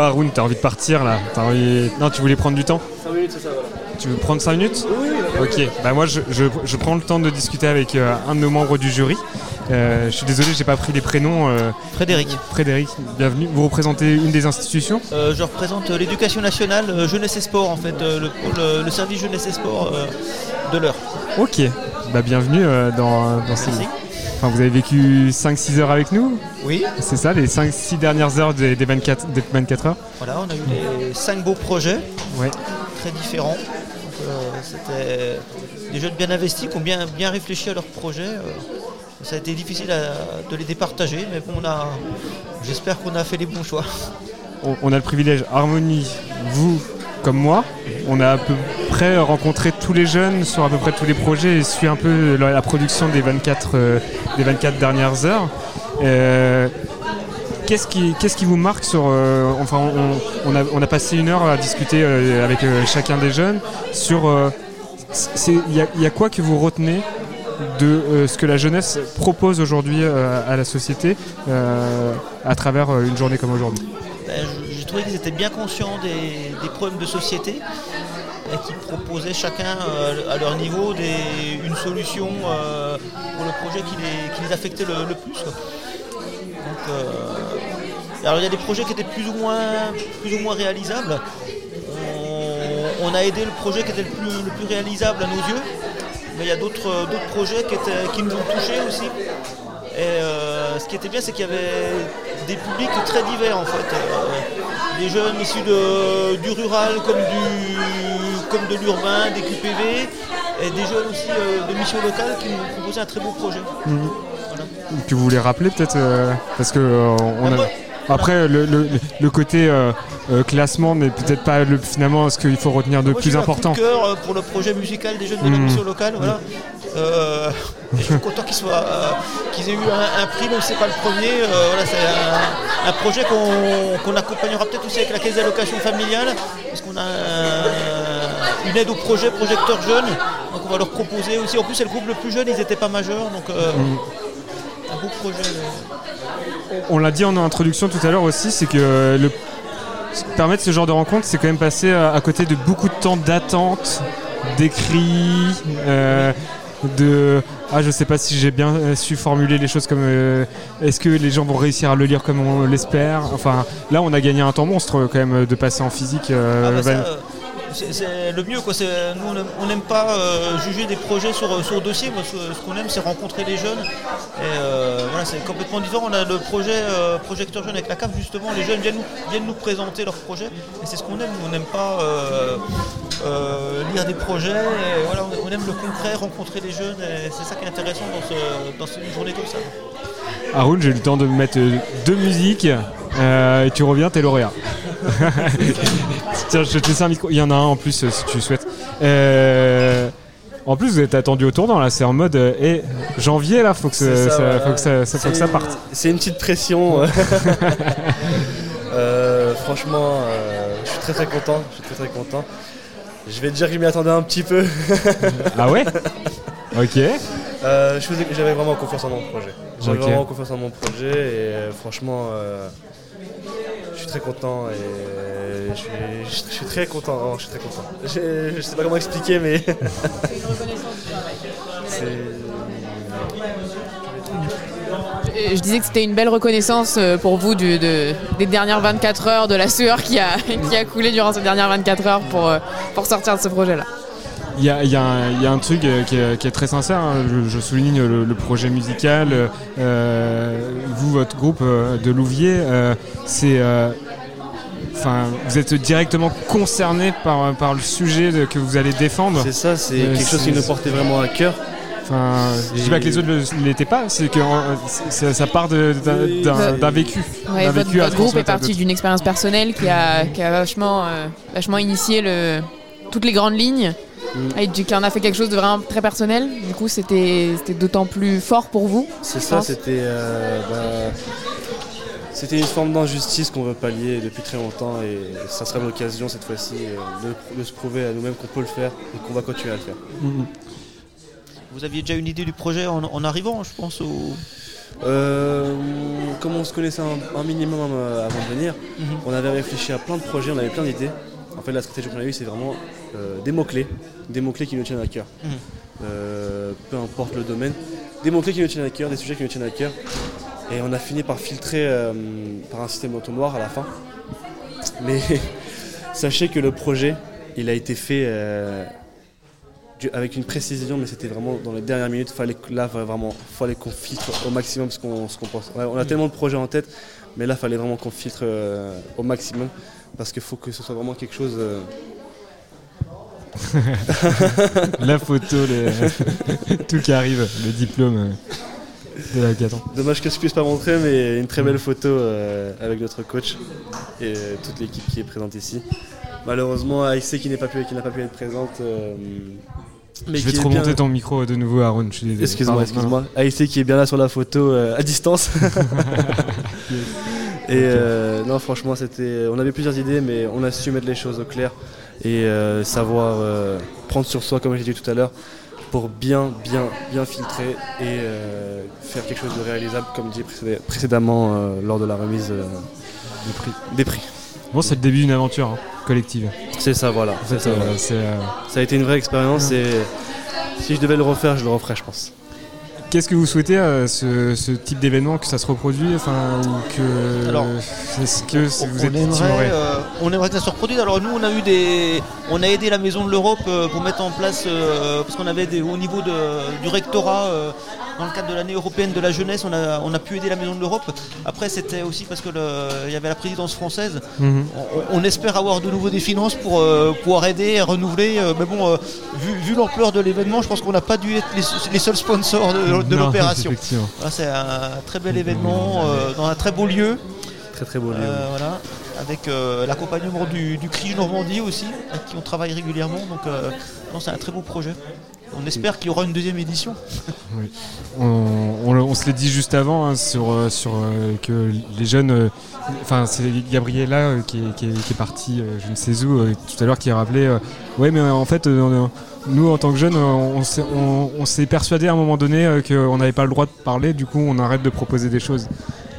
Haroun, t'as envie de partir là. Envie- Non, tu voulais prendre du temps 5 minutes, c'est ça, voilà. Tu veux prendre 5 minutes Oui, oui, Ok, bah moi je, je- je prends le temps de discuter avec euh, un de nos membres du jury. Euh, je suis désolé, j'ai pas pris les prénoms. euh, Frédéric. Frédéric, bienvenue. Vous représentez une des institutions Euh, je représente euh, l'éducation nationale, euh, jeunesse et sport en fait, euh, le, service jeunesse et sport euh, de l'heure. Ok, bah bienvenue euh, dans, dans ces... Merci. Enfin, vous avez vécu 5-6 heures avec nous Oui. C'est ça, les 5-6 dernières heures des, des 24, des 24 heures Voilà, on a eu les cinq beaux projets, Ouais. très différents. Euh, C'était des jeunes bien investis qui ont bien, bien réfléchi à leurs projets. euh. ça a été difficile à- de les départager, mais bon, on a, j'espère qu'on a fait les bons choix. on, on a le privilège, Harmonie, vous comme moi, on a à peu près rencontré tous les jeunes sur à peu près tous les projets et suit un peu la, la production des 24, euh, des 24 dernières heures. Euh, Qu'est-ce qui, qu'est-ce qui vous marque sur... euh, enfin, on, a, passé une heure à discuter euh, avec euh, chacun des jeunes sur... Il y, a- quoi que vous retenez de ce que la jeunesse propose aujourd'hui à la société à travers une journée comme aujourd'hui? Ben, J'ai trouvé qu'ils étaient bien conscients des, problèmes de société et qu'ils proposaient chacun à leur niveau une solution pour le projet qui les, qui les affectait le, plus. Euh, alors il y a des projets qui étaient plus ou moins, plus ou moins réalisables. On, a aidé le projet qui était le plus, le plus réalisable à nos yeux, mais il y a d'autres projets qui, étaient- qui nous ont touchés aussi. Et euh, ce qui était bien, c'est qu'il y avait des publics très divers en fait. Euh, des jeunes issus du rural comme, du, comme de l'urbain, des QPV, et des jeunes aussi de mission locale qui nous proposaient un très beau projet. Mhm. Que vous voulez rappeler peut-être euh, parce que euh, on a- après le, le- le côté euh, euh, classement n'est peut-être pas le, finalement ce qu'il faut retenir de Moi, plus un important. coup de cœur pour le projet musical des jeunes de la mission locale. Voilà. Euh, je suis content qu'ils soient, qu'ils aient eu un, un prix, même si c'est pas le premier. Voilà, c'est un, un projet qu'on accompagnera peut-être aussi avec la caisse d'allocation familiale, parce qu'on a un- une aide au projet projecteur jeune. Donc on va leur proposer aussi. En plus, c'est le groupe le plus jeune, ils n'étaient pas majeurs, donc un beau projet. euh. On l'a dit en introduction tout à l'heure aussi, c'est que euh, le permettre ce genre de rencontre, c'est quand même passer à, à côté de beaucoup de temps d'attente, d'écrit, euh, de ah je sais pas si j'ai bien euh, su formuler les choses comme euh, est-ce que les gens vont réussir à le lire comme on l'espère? Enfin là on a gagné un temps monstre euh, quand même de passer en physique. euh, Ah bah ça, euh, c'est le mieux. Quoi. Nous, on n'aime- pas euh, juger des projets sur, sur dossier. Moi, ce, qu'on aime, c'est rencontrer les jeunes. Et euh, voilà, c'est complètement différent. On a le projet euh, Projecteur Jeune avec la CAF, justement. Les jeunes viennent nous, viennent nous présenter leurs projets. Et c'est ce qu'on aime. On n'aime pas lire des projets. Et voilà, on, aime le concret, rencontrer les jeunes. Et c'est ça qui est intéressant dans, ce- dans une journée comme ça. Haroun, j'ai eu le temps de mettre deux musiques euh, et tu reviens, t'es lauréat. Tiens, je te laisse un micro. Il y en a un en plus euh, si tu souhaites. Euh, en plus, vous êtes attendu au tournant là, c'est en mode euh, janvier là, faut que, ça, C'est ça, ça- voilà. faut que ça, ça- faut que ça C'est- parte. C'est une petite pression. franchement, je suis très très content. Je suis très très content. Je vais te dire qu'il m'y attendait un petit peu. Ah ouais Ok. Euh, je J'avais vraiment confiance en mon projet. J'avais vraiment confiance en mon projet et franchement, euh, je suis très content et je suis, très content. vraiment, je suis très content. Je, je sais pas comment expliquer, mais Je disais que c'était une belle reconnaissance euh, pour vous des dernières 24 heures, de la sueur qui a, coulé durant ces dernières 24 heures euh, pour sortir de ce projet-là. Il y a, il y a un, il y a un truc euh, qui est, qui est très sincère, hein. je, je souligne le, le projet musical. euh, euh, vous, votre groupe de Louvier, euh, c'est. euh, Enfin, vous êtes directement concerné par, par le sujet de- que vous allez défendre. C'est ça, c'est quelque chose qui nous portait vraiment à cœur. Enfin, je dis pas que les autres ne l'étaient pas, c'est que ça part d'un- vécu. Ouais, votre, vécu votre groupe est parti d'une expérience personnelle qui a, qui a vachement, euh, vachement initié le, toutes les grandes lignes Mm. et du- en a fait quelque chose de vraiment très personnel. Du coup, c'était c'était d'autant plus fort pour vous. C'est ça, c'était euh, bah, c'était une forme d'injustice qu'on veut pallier depuis très longtemps et ça sera l'occasion cette fois-ci euh, de, de se prouver à nous-mêmes qu'on peut le faire et qu'on va continuer à le faire. Vous aviez déjà une idée du projet en, en arrivant, je pense, au... Euh, comme on se connaissait un, un minimum euh, avant de venir, Mhm. on avait réfléchi à plein de projets, on avait plein d'idées. En fait, la stratégie qu'on a eue, c'est vraiment des mots-clés, des mots-clés qui nous tiennent à cœur. Mhm. Euh, peu importe le domaine, des mots-clés qui nous tiennent à cœur, des sujets qui nous tiennent à cœur. Et on a fini par filtrer euh, par un système entonnoir à la fin. Mais sachez que le projet, il a été fait euh, avec une précision, mais c'était vraiment dans les dernières minutes. Fallait, là, fallait vraiment, fallait qu'on filtre au maximum ce qu'on, pense. On a tellement de projets en tête, mais là, fallait vraiment qu'on filtre euh, au maximum parce qu'il faut que ce soit vraiment quelque chose. euh, La photo, tout qui arrive, le diplôme euh, de la Hackathon. Dommage que je puisse pas montrer, mais une très belle photo euh, avec notre coach et euh, toute l'équipe qui est présente ici. Malheureusement, AIC qui n'est pas pu, qui n'a pas pu être présente. euh, mais je vais te bien- remonter ton micro de nouveau, Aaron. Je suis désolé. Excuse-moi, excuse-moi. AIC qui est bien là sur la photo à distance. et non, franchement, c'était. On avait plusieurs idées, mais on a su mettre les choses au clair et euh, savoir euh, prendre sur soi, comme j'ai dit tout à l'heure, pour bien, bien, bien filtrer et euh, faire quelque chose de réalisable, comme dit précédé- précédemment lors de la remise Des prix. Des prix. Bon, c'est le début d'une aventure hein, collective. C'est ça, voilà. En fait, C'est ça, euh, euh, Ça a été une vraie expérience et si je devais le refaire, je le referais, je pense. Qu'est-ce que vous souhaitez à ce, ce type d'événement que ça se reproduise, enfin, ou que Alors, est-ce que vous on, êtes timoré aimerait, euh, on aimerait que ça se reproduise. Alors nous, on a eu des, on a aidé la Maison de l'Europe euh, pour mettre en place, euh, parce qu'on avait des, au niveau de- du rectorat, euh, dans le cadre de l'année européenne de la jeunesse, on a, on a pu aider la Maison de l'Europe. Après, c'était aussi parce que le- il y avait la présidence française. Mhm. On, on espère avoir de nouveau des finances pour euh, pouvoir aider, renouveler. euh, mais bon, euh, vu, vu l'ampleur de l'événement, je pense qu'on n'a pas dû être les, les seuls sponsors de, l'opération. Voilà, C'est un très bel événement euh, dans un très beau lieu. Très très beau lieu. Euh, voilà, avec euh, l'accompagnement du, du CRI Normandie aussi, avec qui on travaille régulièrement. Donc euh, c'est un très beau projet. On espère qu'il y aura une deuxième édition. On, se l'est dit juste avant hein, sur, euh, euh, que les jeunes. euh, Enfin, c'est Gabriella qui, est, partie, je ne sais où, tout à l'heure, qui a rappelé. ouais, mais en fait, nous, en tant que jeunes, on, s'est- on- s'est persuadé à un moment donné qu'on n'avait pas le droit de parler, du coup, on arrête de proposer des choses.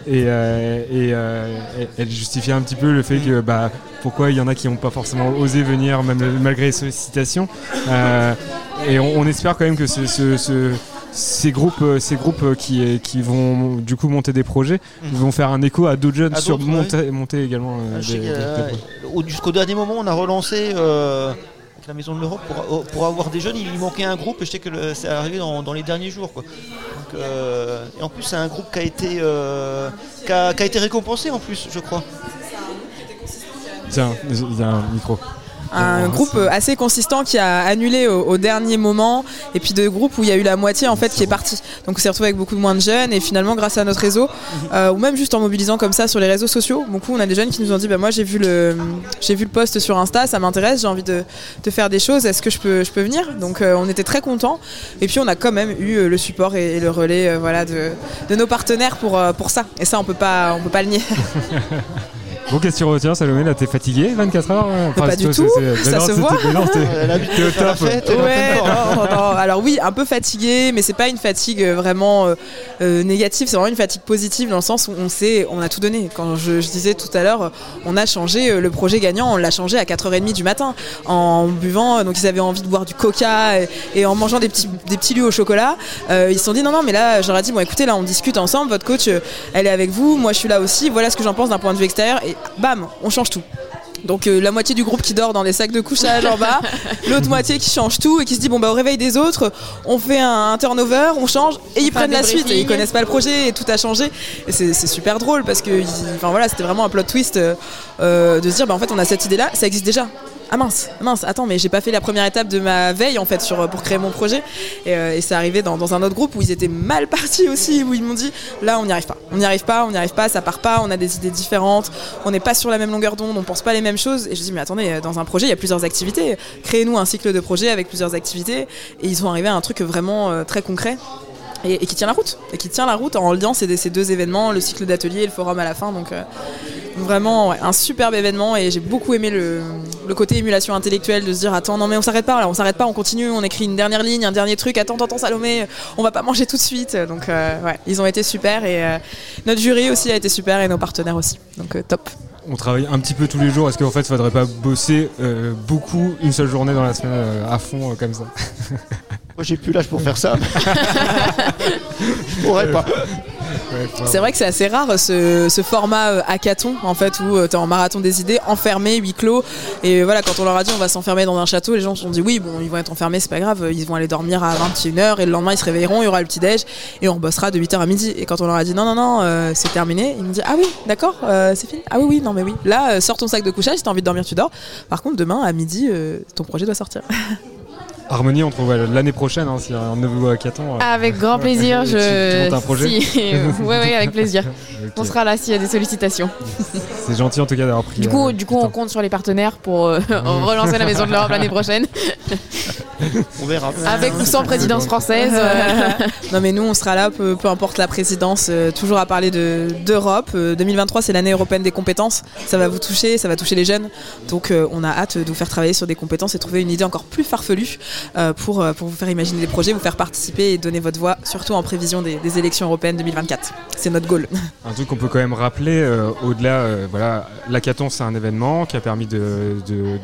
Et, euh, et, euh, et- elle justifiait un petit peu le fait que bah, pourquoi il y en a qui n'ont pas forcément osé venir même malgré les sollicitations. Euh, et on, on espère quand même que ce- ce- ce- ces groupes, ces groupes qui, qui vont du coup monter des projets Mhm. vont faire un écho à d'autres jeunes À sur monter, monter également euh, des- des- des Jusqu'au dernier moment, on a relancé euh, la Maison de l'Europe pour, avoir des jeunes. Il lui manquait un groupe et je sais que c'est arrivé dans, les derniers jours. Quoi. Euh, et en plus, c'est un groupe qui a, été, euh, qui a été récompensé en plus, je crois. Tiens, il y a un micro. Un groupe assez consistant qui a annulé au, au dernier moment et puis de groupes où il y a eu la moitié en fait qui est partie donc on s'est retrouvé avec beaucoup moins de jeunes et finalement grâce à notre réseau euh, ou même juste en mobilisant comme ça sur les réseaux sociaux beaucoup on a des jeunes qui nous ont dit bah moi j'ai vu le j'ai vu le post sur Insta ça m'intéresse j'ai envie de, de faire des choses est-ce que je peux je peux venir? Donc euh, on était très contents et puis on a quand même eu euh, le support et, et le relais euh, voilà de, de nos partenaires pour pour ça. Et ça on peut pas on peut pas le nier Bon, qu'est-ce que tu retiens, Salomé Là, t'es fatigué 24 heures euh, pas c'est- du tout, c'est- ça se voit. t'es- au top. Ouais, pleine forme. non, non, non. Alors oui, un peu fatigué, mais c'est pas une fatigue euh, vraiment euh, euh, négative, c'est vraiment une fatigue positive dans le sens où on sait, on a tout donné. Quand je, je disais tout à l'heure, euh, on a changé euh, le projet gagnant, on l'a changé à 4h30 du matin en buvant, euh, donc ils avaient envie de boire du coca et, et en mangeant des petits, des petits lieux au chocolat. Euh, ils se sont dit non, non, mais là, j'aurais dit, bon écoutez, là on discute ensemble, votre coach, euh, elle est avec vous, moi je suis là aussi, voilà ce que j'en pense d'un point de vue extérieur et bam, on change tout. Donc euh, la moitié du groupe qui dort dans des sacs de couchage en bas, l'autre moitié qui change tout et qui se dit bon bah au réveil des autres, on fait un, un turnover, on change et ils prennent la suite et ils connaissent pas le projet et tout a changé et c'est c'est super drôle parce que enfin voilà c'était vraiment un plot twist euh, euh, de se dire bah en fait on a cette idée là, ça existe déjà. Ah mince, mince, attends, mais j'ai pas fait la première étape de ma veille en fait sur, pour créer mon projet. Et, euh, c'est arrivé dans, un autre groupe où ils étaient mal partis aussi, où ils m'ont dit là on n'y arrive pas, on n'y arrive pas, on n'y arrive pas, ça part pas, on a des idées différentes, on n'est pas sur la même longueur d'onde, on pense pas les mêmes choses. Et je dis mais attendez, euh, dans un projet il y a plusieurs activités, créez-nous un cycle de projet avec plusieurs activités. Et ils sont arrivés à un truc vraiment euh, très concret. Et, qui tient la route, et qui tient la route en liant ces, ces deux événements, le cycle d'atelier et le forum à la fin. Donc, euh, Vraiment, un superbe événement et j'ai beaucoup aimé le, côté émulation intellectuelle de se dire attends non mais on s'arrête pas là, on s'arrête pas, on continue, on écrit une dernière ligne, un dernier truc, attends attends Salomé, on va pas manger tout de suite. Donc euh, ouais, ils ont été super et euh, notre jury aussi a été super et nos partenaires aussi. Donc top. On travaille un petit peu tous les jours. Est-ce qu'en fait, il faudrait pas bosser euh, beaucoup une seule journée dans la semaine euh, à fond euh, comme ça? Moi, j'ai plus l'âge pour faire ça. Je pourrais pas. C'est vrai que c'est assez rare ce, format euh, hackathon en fait où tu es en marathon des idées, enfermé, huis clos. Et voilà, quand on leur a dit on va s'enfermer dans un château, les gens se sont dit oui, bon, ils vont être enfermés, c'est pas grave, ils vont aller dormir à 21h et le lendemain ils se réveilleront, il y aura le petit-déj et on bossera de 8h à midi. Et quand on leur a dit non, non, non, euh, c'est terminé, ils m'ont dit ah oui, d'accord, euh, c'est fini. Ah oui, oui, non, mais oui. Là, euh, sors ton sac de couchage, si t'as envie de dormir, tu dors. Par contre, demain à midi, euh, ton projet doit sortir. Harmonie, on trouve l'année prochaine, hein, s'il y a un nouveau hackathon. euh, Avec grand plaisir, tu- je. tu montes un projet Si, euh, ouais, avec plaisir. On sera là s'il y a des sollicitations. C'est gentil en tout cas d'avoir pris. Du coup, euh, du coup, on compte sur les partenaires pour euh, relancer la Maison de l'Europe l'année prochaine. On verra. Avec ou sans présidence française. euh, non mais nous on sera là peu, peu importe la présidence euh, toujours à parler de d'Europe Euh, 2023 c'est l'année européenne des compétences ça va vous toucher ça va toucher les jeunes donc euh, on a hâte de vous faire travailler sur des compétences et trouver une idée encore plus farfelue euh, pour, euh, pour vous faire imaginer des projets vous faire participer et donner votre voix surtout en prévision des, élections européennes 2024 c'est notre goal Un truc qu'on peut quand même rappeler, euh, au-delà, euh, voilà, l'hackathon c'est un événement qui a permis de,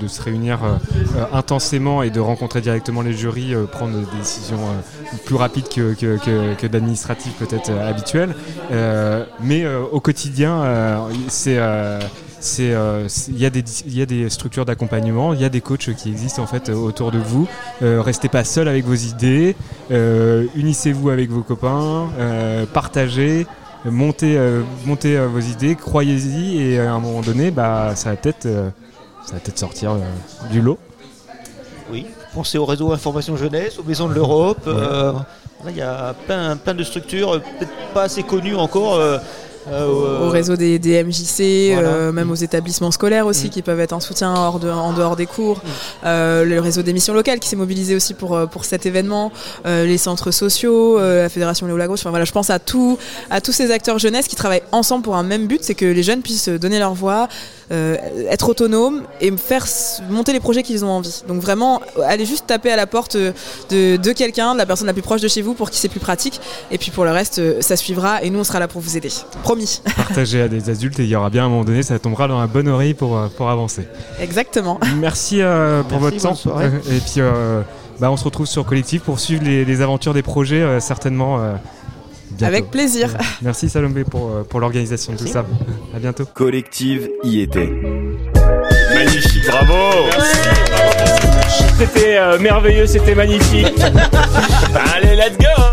se réunir euh, euh, intensément et de rencontrer directement les jurys, euh, prendre des décisions euh, plus rapides que, que, d'administratifs peut-être euh, habituels. Euh, mais euh, au quotidien, euh, c'est... euh, c'est, il y, a des dis- il y a des structures d'accompagnement, il y a des coachs qui existent en fait euh, autour de vous. Euh, restez pas seul avec vos idées, unissez-vous avec vos copains, partagez, montez, euh, montez euh, vos idées, croyez-y et à un moment donné, bah, ça va peut-être euh, sortir du lot. Oui, pensez au réseau Information Jeunesse, aux Maisons de l'Europe. Il y a plein, plein de structures, peut-être pas assez connues encore. Euh, au réseau des, des MJC, Voilà. euh, même aux établissements scolaires aussi, qui peuvent être un soutien hors de- en dehors des cours. Euh, le réseau des missions locales qui s'est mobilisé aussi pour, pour cet événement. Les centres sociaux, la Fédération Léo Lagos. Enfin, voilà, je pense à, tout, à tous ces acteurs jeunesse qui travaillent ensemble pour un même but, c'est que les jeunes puissent donner leur voix, euh, être autonomes et faire monter les projets qu'ils ont envie. Donc vraiment, allez juste taper à la porte euh, de, de quelqu'un, de la personne la plus proche de chez vous pour qui c'est plus pratique. Et puis pour le reste, euh, ça suivra et nous, on sera là pour vous aider. Promis. Partagez à des adultes et il y aura bien à un moment donné, ça tombera dans la bonne oreille pour, pour avancer. Exactement. Merci euh, pour Merci, votre temps. Et puis, euh, bah, on se retrouve sur Collectif pour suivre les, les aventures des projets, euh, certainement. Bientôt. Avec plaisir. Merci Salomé pour, euh, pour l'organisation de tout ça. À bientôt. Collective y était. Magnifique, bravo C'était euh, merveilleux, c'était magnifique. Allez, let's go